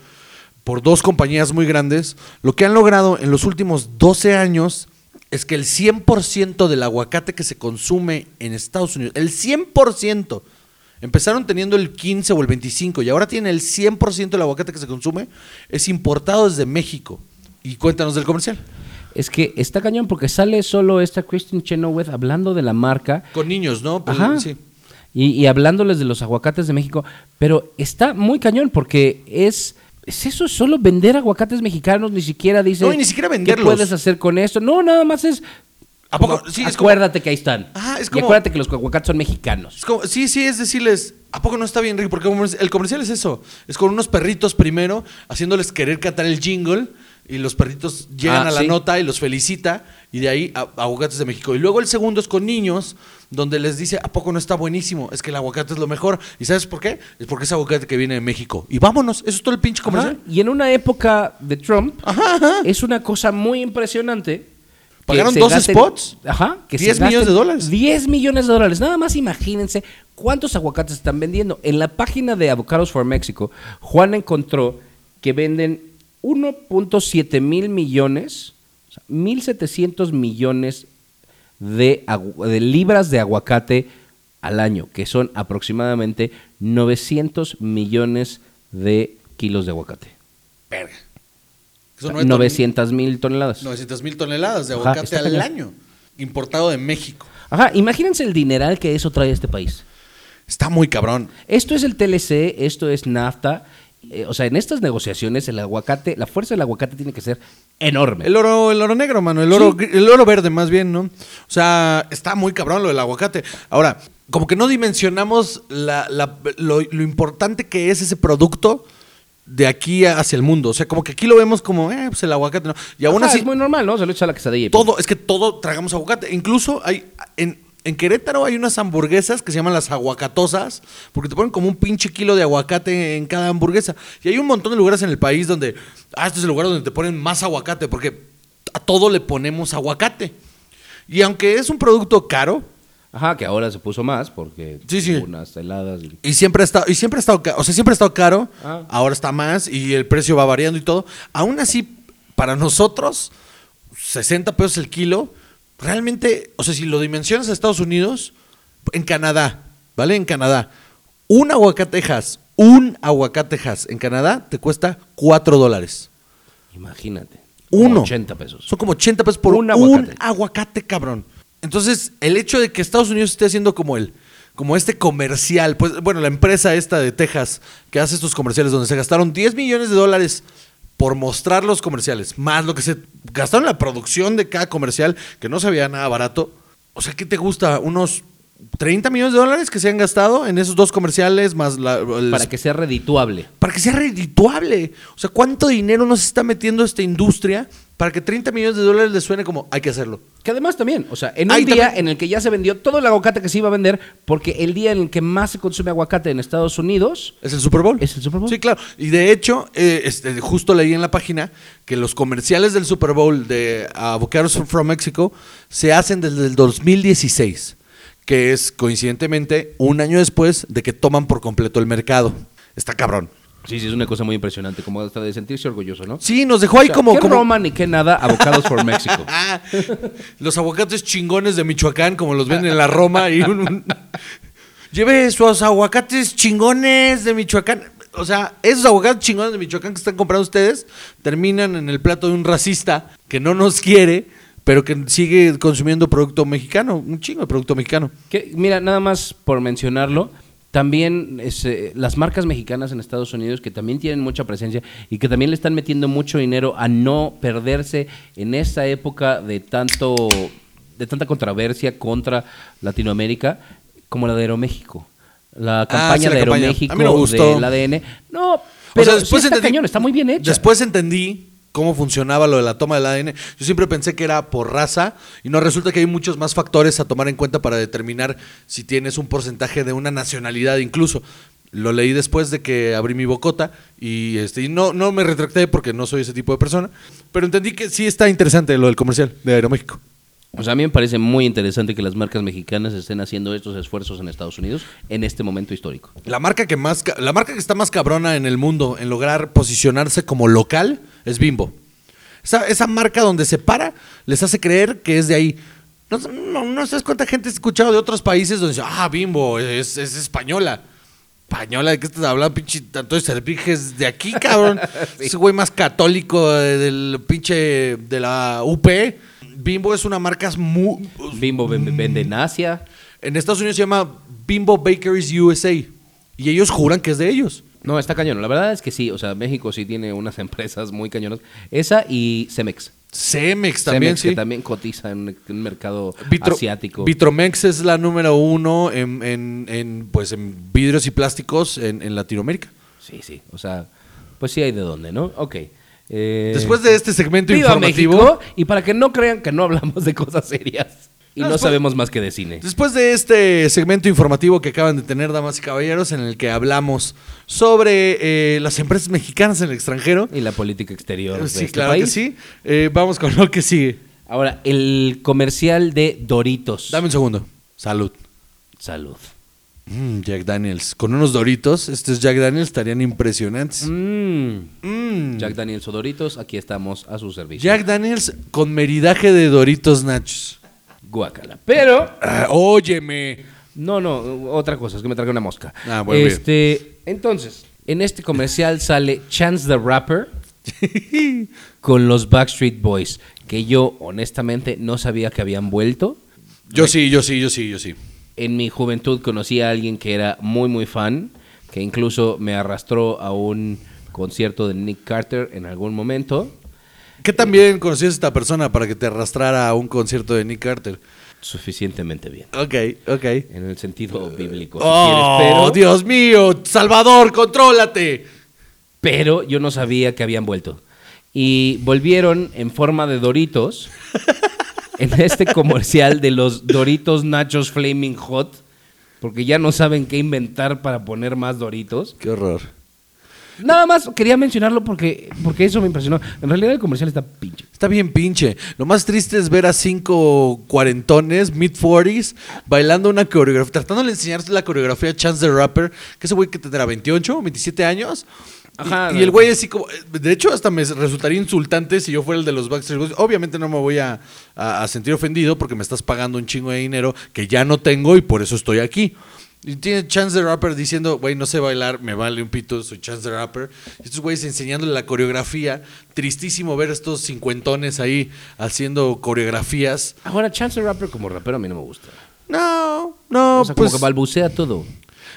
por dos compañías muy grandes, lo que han logrado en los últimos 12 años es que el 100% del aguacate que se consume en Estados Unidos, el 100%, empezaron teniendo el 15 o el 25 y ahora tienen el 100% del aguacate que se consume, es importado desde México. Y cuéntanos del comercial.
Es que está cañón porque sale solo esta Christine Chenoweth hablando de la marca
Con niños, ¿no? Pues,
Ajá.
sí.
Y, y hablándoles de los aguacates de México, pero está muy cañón porque es, es eso, solo vender aguacates mexicanos, ni siquiera dice...
No, y ni siquiera
¿Qué
venderlos.
puedes hacer con esto? No, nada más es...
¿A poco?
como,
Sí, es como-
acuérdate que ahí están.
Ajá, es
Y
como-
acuérdate que los aguacates son mexicanos.
Es como- sí, sí, es decirles, ¿a poco no está bien rico? Porque el comercial es eso. Es con unos perritos primero, haciéndoles querer cantar el jingle, y los perritos llegan
Ah,
a la
sí.
nota y los felicita, y de ahí a- aguacates de México. Y luego el segundo es con niños, donde les dice, ¿a poco no está buenísimo? Es que el aguacate es lo mejor. ¿Y sabes por qué? Es porque es aguacate que viene de México. Y vámonos, eso es todo el pinche comercial.
Ajá, Y en una época de Trump, es una cosa muy impresionante.
¿Pagaron dos
gasten-
spots?
Ajá. Que se
10 millones de dólares.
10 millones de dólares. Nada más imagínense cuántos aguacates están vendiendo. En la página de Avocados for Mexico, Juan encontró que venden 1.7 mil millones, o sea, 1.700 millones de, libras de aguacate al año, que son aproximadamente 900 millones de kilos de aguacate.
Verga. Eso no es
900 mil toneladas.
900 mil toneladas de aguacate al
cañón.
año, importado de México.
Ajá, imagínense el dineral que eso trae a este país.
Está muy cabrón.
Esto es el TLC, esto es NAFTA. Eh, o sea, en estas negociaciones el aguacate, la fuerza del aguacate tiene que ser enorme.
El oro, el oro negro, mano, el oro, el oro verde más bien, ¿no? O sea, está muy cabrón lo del aguacate. Ahora, como que no dimensionamos la- la- lo, lo importante que es ese producto de aquí hacia el mundo. O sea, como que aquí lo vemos como, eh, pues el aguacate, ¿no? Y aún
Ajá,
así,
es muy normal, ¿no? Se lo echa a la quesadilla.
todo, es que todo tragamos aguacate. Incluso hay, en, En Querétaro hay unas hamburguesas que se llaman las aguacatosas, porque te ponen como un pinche kilo de aguacate en cada hamburguesa. Y hay un montón de lugares en el país donde, ah, este es el lugar donde te ponen más aguacate, porque a todo le ponemos aguacate. Y aunque es un producto caro,
Ajá, que ahora se puso más porque
Sí, sí.
unas heladas. y-
Y siempre ha estado, y siempre ha estado, o sea, siempre ha estado caro,
Ah.
ahora está más y el precio va variando y todo. Aún así, para nosotros, 60 pesos el kilo, realmente, o sea, si lo dimensionas a Estados Unidos, en Canadá, ¿vale? En Canadá, un aguacatejas, un aguacatejas en Canadá te cuesta 4 dólares.
Imagínate.
Uno.
80 pesos.
Son como 80 pesos por
Un
un
aguacate.
aguacate. cabrón. Entonces, el hecho de que Estados Unidos esté haciendo como el como este comercial, pues bueno, la empresa esta de Texas que hace estos comerciales donde se gastaron 10 millones de dólares por mostrar los comerciales, más lo que se gastaron en la producción de cada comercial, que no se veía nada barato. O sea, ¿qué te gusta? Unos 30 millones de dólares que se han gastado en esos dos comerciales, más la, el-
Para que sea redituable.
para que sea redituable. O sea, ¿cuánto dinero nos está metiendo esta industria para que 30 millones de dólares le suene como hay que hacerlo?
Que además también, o sea, en un día
también-
en el que ya se vendió todo el aguacate que se iba a vender, porque el día en el que más se consume aguacate en Estados Unidos
¿Es el Super Bowl?
es el Super Bowl.
Sí, claro. Y de hecho, eh, este, justo leí en la página que los comerciales del Super Bowl de Avocados from Mexico se hacen desde el 2016, que es coincidentemente un año después de que toman por completo el mercado. Está cabrón.
Sí, sí, es una cosa muy impresionante, como hasta de sentirse orgulloso, ¿no?
Sí, nos dejó ahí
O sea,
como...
¿Qué
como-
Roma ni qué nada? Avocados for Mexico.
Los aguacates chingones de Michoacán, como los ven en la Roma. Y un- un- Lleve sus aguacates chingones de Michoacán. O sea, esos aguacates chingones de Michoacán que están comprando ustedes terminan en el plato de un racista que no nos quiere, pero que sigue consumiendo producto mexicano, un chingo de producto mexicano.
Que, mira, nada más por mencionarlo, también es, eh, las marcas mexicanas en Estados Unidos que también tienen mucha presencia y que también le están metiendo mucho dinero a no perderse en esta época de tanto de tanta controversia contra Latinoamérica como la de Aeroméxico. La campaña
Ah, sí, la
de
campaña.
Aeroméxico
A mí me gustó.
del ADN. No,
O
pero
sea,
después está
entendí-
cañón, está muy bien hecha.
Después entendí cómo funcionaba lo de la toma del ADN. Yo siempre pensé que era por raza y no resulta que hay muchos más factores a tomar en cuenta para determinar si tienes un porcentaje de una nacionalidad incluso. Lo leí después de que abrí mi bocota y, este, y no, no me retracté porque no soy ese tipo de persona, pero entendí que sí está interesante lo del comercial de Aeroméxico.
O sea, a mí me parece muy interesante que las marcas mexicanas estén haciendo estos esfuerzos en Estados Unidos en este momento histórico.
La marca que más la marca que está más cabrona en el mundo en lograr posicionarse como local es Bimbo. Esa, esa marca donde se para les hace creer que es de ahí. No, no, no sabes cuánta gente ha escuchado de otros países donde dice, ah, Bimbo, es, es española. Española, ¿de qué estás hablando, pinche tanto de cervijes de aquí, cabrón? Ese güey más católico de- del pinche de la UP. Bimbo es una marca muy,
Bimbo ven- vende en Asia.
en Estados Unidos se llama Bimbo Bakeries USA. Y ellos juran que es de ellos.
No, está cañón. La verdad es que sí. O sea, México sí tiene unas empresas muy cañonas. Esa y Cemex.
Cemex también,
Cemex,
sí.
que también cotiza en un mercado
Vitro-
asiático.
Vitromex es la número uno en, en- en, pues, en vidrios y plásticos en, en Latinoamérica.
Sí, sí. O sea, pues sí hay de dónde, ¿no? Ok. Eh,
Después de este segmento
viva
informativo,
México, y para que no crean que no hablamos de cosas serias y
No,
no,
después-
sabemos más que de cine.
después de este segmento informativo que acaban de tener, damas y caballeros, en el que hablamos sobre eh, las empresas mexicanas en el extranjero.
Y la política exterior de
Sí,
este
claro
país.
que sí. Eh, vamos con lo que sigue.
Ahora, el comercial de Doritos.
Dame un segundo. Salud.
Salud.
Mm, Jack Daniels. Con unos doritos, estos Jack Daniels estarían impresionantes.
Mm.
Mm.
Jack Daniels o Doritos, aquí estamos a su servicio.
Jack Daniels con meridaje de doritos nachos.
Guácala. Pero,
Ah, óyeme.
no, no, otra cosa, es que me traje una mosca.
Ah, bueno,
este, entonces, en este comercial sale Chance the Rapper con los Backstreet Boys, que yo honestamente no sabía que habían vuelto.
Yo sí, yo sí, yo sí, yo sí.
En mi juventud conocí a alguien que era muy, muy fan, que incluso me arrastró a un concierto de Nick Carter en algún momento.
¿Qué también conocías a esta persona para que te arrastrara a un concierto de Nick Carter?
Suficientemente bien.
Ok, ok.
En el sentido bíblico, si
Oh,
quieres, pero,
Dios mío, Salvador, contrólate.
pero yo no sabía que habían vuelto. Y volvieron en forma de Doritos en este comercial de los Doritos Nachos Flaming Hot, porque ya no saben qué inventar para poner más Doritos.
Qué horror.
Nada más quería mencionarlo porque, porque eso me impresionó. En realidad el comercial está pinche.
Está bien pinche. Lo más triste es ver a cinco cuarentones, mid-40s, bailando una coreografía, tratando de enseñarse la coreografía Chance the Rapper, que ese güey que tendrá 28, 27 años. Y- el güey así como... De hecho, hasta me resultaría insultante si yo fuera el de los Backstreet Boys. Obviamente no me voy a, a- a sentir ofendido porque me estás pagando un chingo de dinero que ya no tengo y por eso estoy aquí. Y tiene Chance the Rapper diciendo, güey, no sé bailar, me vale un pito, soy Chance the Rapper. Y estos güeyes enseñándole la coreografía. Tristísimo ver estos cincuentones ahí haciendo coreografías.
Ahora, Chance the Rapper como rapero a mí no me gusta.
No, no,
o sea,
pues...
como que balbucea todo.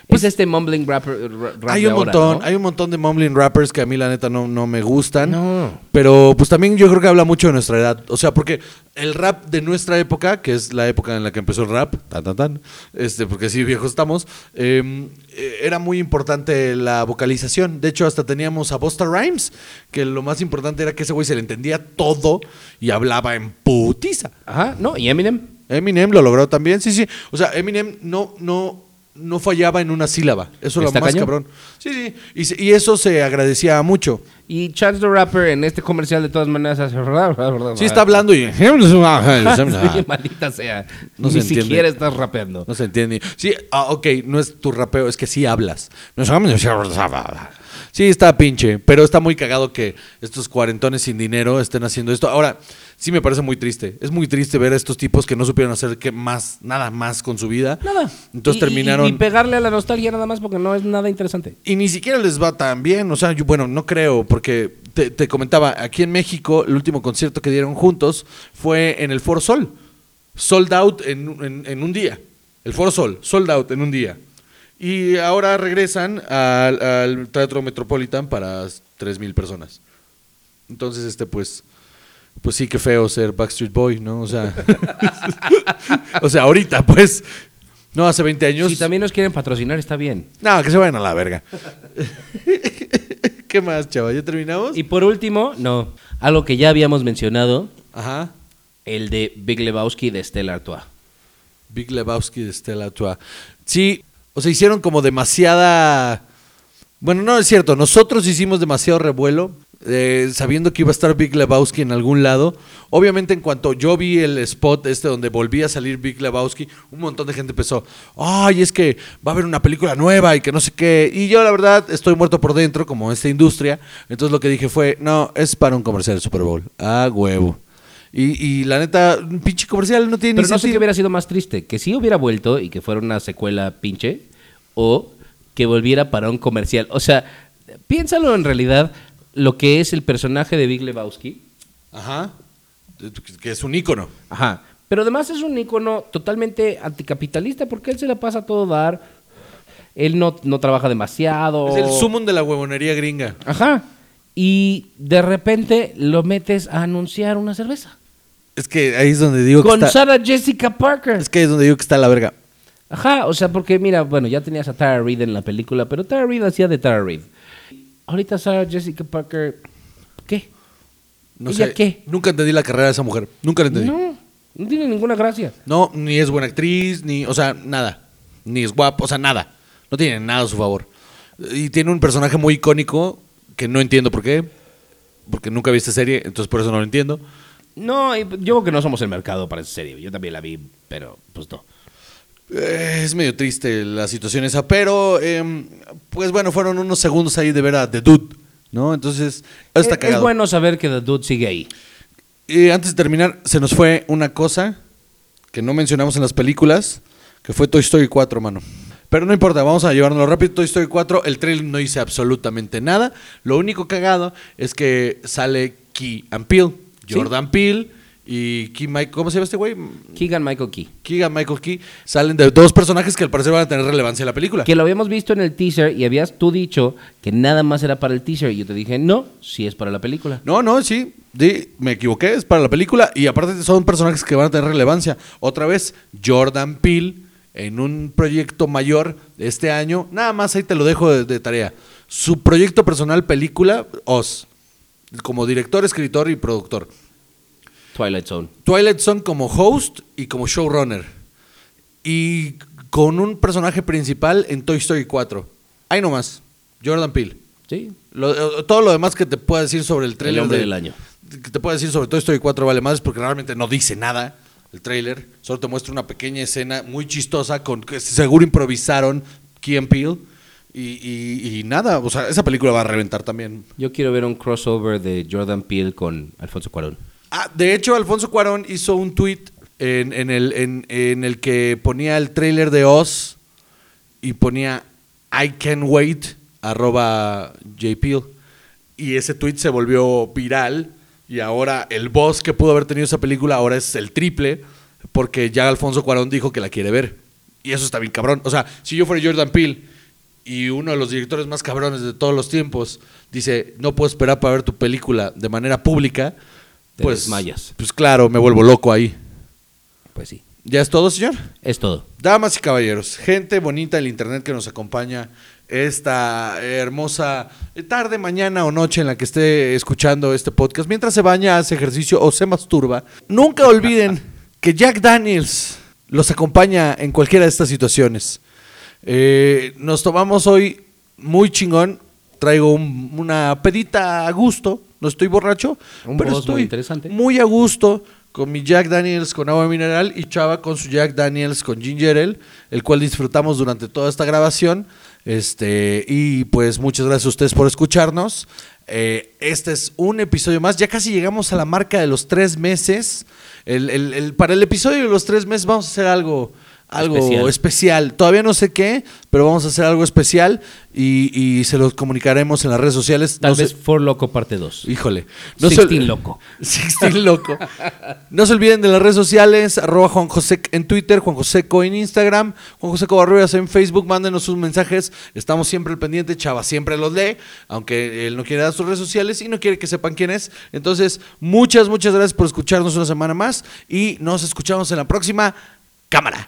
Pues-
es este mumbling rapper, ra- rap
Hay un
ahora,
montón,
¿no?
hay un montón de mumbling rappers que a mí la neta no, no me gustan.
No.
Pero pues también yo creo que habla mucho de nuestra edad. O sea, porque el rap de nuestra época, que es la época en la que empezó el rap, tan tan tan, este, porque así viejos estamos, eh, eh, era muy importante la vocalización. De hecho, hasta teníamos a Busta Rhymes, que lo más importante era que ese güey se le entendía todo y hablaba en putiza.
Ajá, no, y Eminem.
Eminem lo logró también, sí, sí. O sea, Eminem no, no, no fallaba en una sílaba. Eso es lo más
cañón.
cabrón. Sí, sí. Y, se- y eso se agradecía mucho.
Y Chance the Rapper en este comercial de todas maneras hace...
Sí, está hablando y.
Sí, maldita sea.
No
Ni
se entiende.
siquiera estás rapeando.
No se entiende. Sí, ah, ok, no es tu rapeo, es que sí hablas. Sí, está pinche, pero está muy cagado que estos cuarentones sin dinero estén haciendo esto. Ahora, sí me parece muy triste. Es muy triste ver a estos tipos que no supieron hacer que más, nada más con su vida.
Nada.
Entonces
Y-
terminaron.
Y, y pegarle a la nostalgia nada más porque no es nada interesante.
Y ni siquiera les va tan bien, o sea, yo, bueno, no creo, porque te, te comentaba, aquí en México, el último concierto que dieron juntos fue en el Foro Sol, sold out en, en- en un día, el Foro Sol, sold out en un día. Y ahora regresan al, al Teatro Metropolitan para 3.000 personas. Entonces, este, pues, pues sí, qué feo ser Backstreet Boy, ¿no? O sea, o sea, ahorita, pues, no, hace 20 años.
Si también nos quieren patrocinar, está bien.
No, que se vayan a la verga. ¿Qué más, chava? ¿Ya terminamos?
Y por último, no, algo que ya habíamos mencionado,
Ajá.
el de Big Lebowski de Stella Artois.
Big Lebowski de Stella Artois. Sí, o sea, hicieron como demasiada... Bueno, no es cierto, nosotros hicimos demasiado revuelo eh, sabiendo que iba a estar Big Lebowski en algún lado. Obviamente en cuanto yo vi el spot este donde volvía a salir Big Lebowski, un montón de gente empezó, ay, es que va a haber una película nueva y que no sé qué. Y yo la verdad estoy muerto por dentro como esta industria. Entonces lo que dije fue, no, es para un comercial de Super Bowl. Ah, huevo. Y, y la neta, un pinche comercial no tiene
Pero
ni
no sé qué hubiera sido más triste, que sí hubiera vuelto y que fuera una secuela pinche, o que volviera para un comercial. O sea, piénsalo en realidad lo que es el personaje de Big Lebowski.
Ajá. Que es un ícono.
Ajá. Pero además es un ícono totalmente anticapitalista porque él se la pasa a todo dar. Él no, no trabaja demasiado.
Es el sumum de la huevonería gringa.
Ajá. Y de repente lo metes a anunciar una cerveza.
Es que ahí es donde digo que
Con
está.
Sarah Jessica Parker.
Es que ahí es donde digo que está la verga.
Ajá, o sea, porque mira, bueno, ya tenías a Tara Reid en la película, pero Tara Reid hacía de Tara Reid. Ahorita Sarah Jessica Parker, ¿qué?
No
¿Ella
sé.
qué?
Nunca entendí la carrera de esa mujer. Nunca la entendí. No.
No, no tiene ninguna gracia.
ni es buena actriz, ni. O sea, nada. Ni es guapa, o sea, nada. No tiene nada a su favor. Y tiene un personaje muy icónico que no entiendo por qué. Porque nunca vi esta serie, entonces por eso no lo entiendo.
No, yo creo que no somos el mercado para esa serie. Yo también la vi, pero pues no.
Eh, es medio triste la situación esa, pero em, pues bueno, fueron unos segundos ahí de ver a The Dude, ¿no? Entonces, está
es, es
cagado.
bueno saber que The Dude sigue ahí.
Y antes de terminar, se nos fue una cosa que no mencionamos en las películas, que fue Toy Story 4, mano. Pero no importa, vamos a llevárnoslo rápido. Toy Story 4, el trailer no dice absolutamente nada. Lo único cagado es que sale Key and Peele,
Sí.
Jordan Peele y Key Mike, ¿cómo se llama este güey?
Keegan Michael Key.
Keegan Michael Key. Salen de dos personajes que al parecer van a tener relevancia en la película.
Que lo habíamos visto en el teaser y habías tú dicho que nada más era para el teaser. Y yo te dije, no, sí es para la película.
No, no, sí, sí, me equivoqué, es para la película y aparte son personajes que van a tener relevancia. Otra vez, Jordan Peele en un proyecto mayor de este año, nada más ahí te lo dejo de, de tarea. Su proyecto personal película, Oz, como director, escritor y productor.
Twilight Zone.
Twilight Zone como host y como showrunner. Y con un personaje principal en Toy Story 4. Ahí nomás. Jordan Peele.
Sí.
Lo- eh, todo lo demás que te pueda decir sobre el trailer
hombre
de-
del año.
Que te pueda decir sobre Toy Story 4 vale más porque realmente no dice nada el trailer. Solo te muestra una pequeña escena muy chistosa con que seguro improvisaron Key and Peele. Y, y- y nada, o sea, esa película va a reventar también.
Yo quiero ver un crossover de Jordan Peele con Alfonso Cuarón.
Ah, de hecho, Alfonso Cuarón hizo un tweet en, en el, en, en el que ponía el tráiler de Oz y ponía I can wait, arroba JPeel. Y ese tweet se volvió viral y ahora el boss que pudo haber tenido esa película ahora es el triple porque ya Alfonso Cuarón dijo que la quiere ver. Y eso está bien cabrón. O sea, si yo fuera Jordan Peele y uno de los directores más cabrones de todos los tiempos dice, no puedo esperar para ver tu película de manera pública,
Te
pues,
desmayas.
pues claro, me vuelvo loco ahí.
Pues sí.
¿Ya es todo, señor?
Es todo.
Damas y caballeros, gente bonita del internet que nos acompaña esta hermosa tarde, mañana o noche en la que esté escuchando este podcast, mientras se baña, hace ejercicio o se masturba, nunca olviden que Jack Daniels los acompaña en cualquiera de estas situaciones. Eh, nos tomamos hoy muy chingón. Traigo un- una pedita a gusto. No estoy borracho,
Un
pero estoy
muy interesante.
muy a gusto con mi Jack Daniels con agua mineral y Chava con su Jack Daniels con ginger ale, el cual disfrutamos durante toda esta grabación. Este, y pues muchas gracias a ustedes por escucharnos. Eh, este es un episodio más. Ya casi llegamos a la marca de los tres meses. El- el- el- para el episodio de los tres meses vamos a hacer algo, algo
Especial.
especial. Todavía no sé qué, pero vamos a hacer algo especial y, y se los comunicaremos en las redes sociales.
Tal
No
vez For Loco parte 2.
Híjole. se-
Sixteen loco.
Sixteen loco. No se olviden de las redes sociales, arroba Juan José en Twitter, Juan Joseco en Instagram, Juan José Covarrubias en Facebook, mándenos sus mensajes, estamos siempre al pendiente, Chava siempre los lee, aunque él no quiere dar sus redes sociales y no quiere que sepan quién es. Entonces, muchas, muchas gracias por escucharnos una semana más y nos escuchamos en la próxima cámara.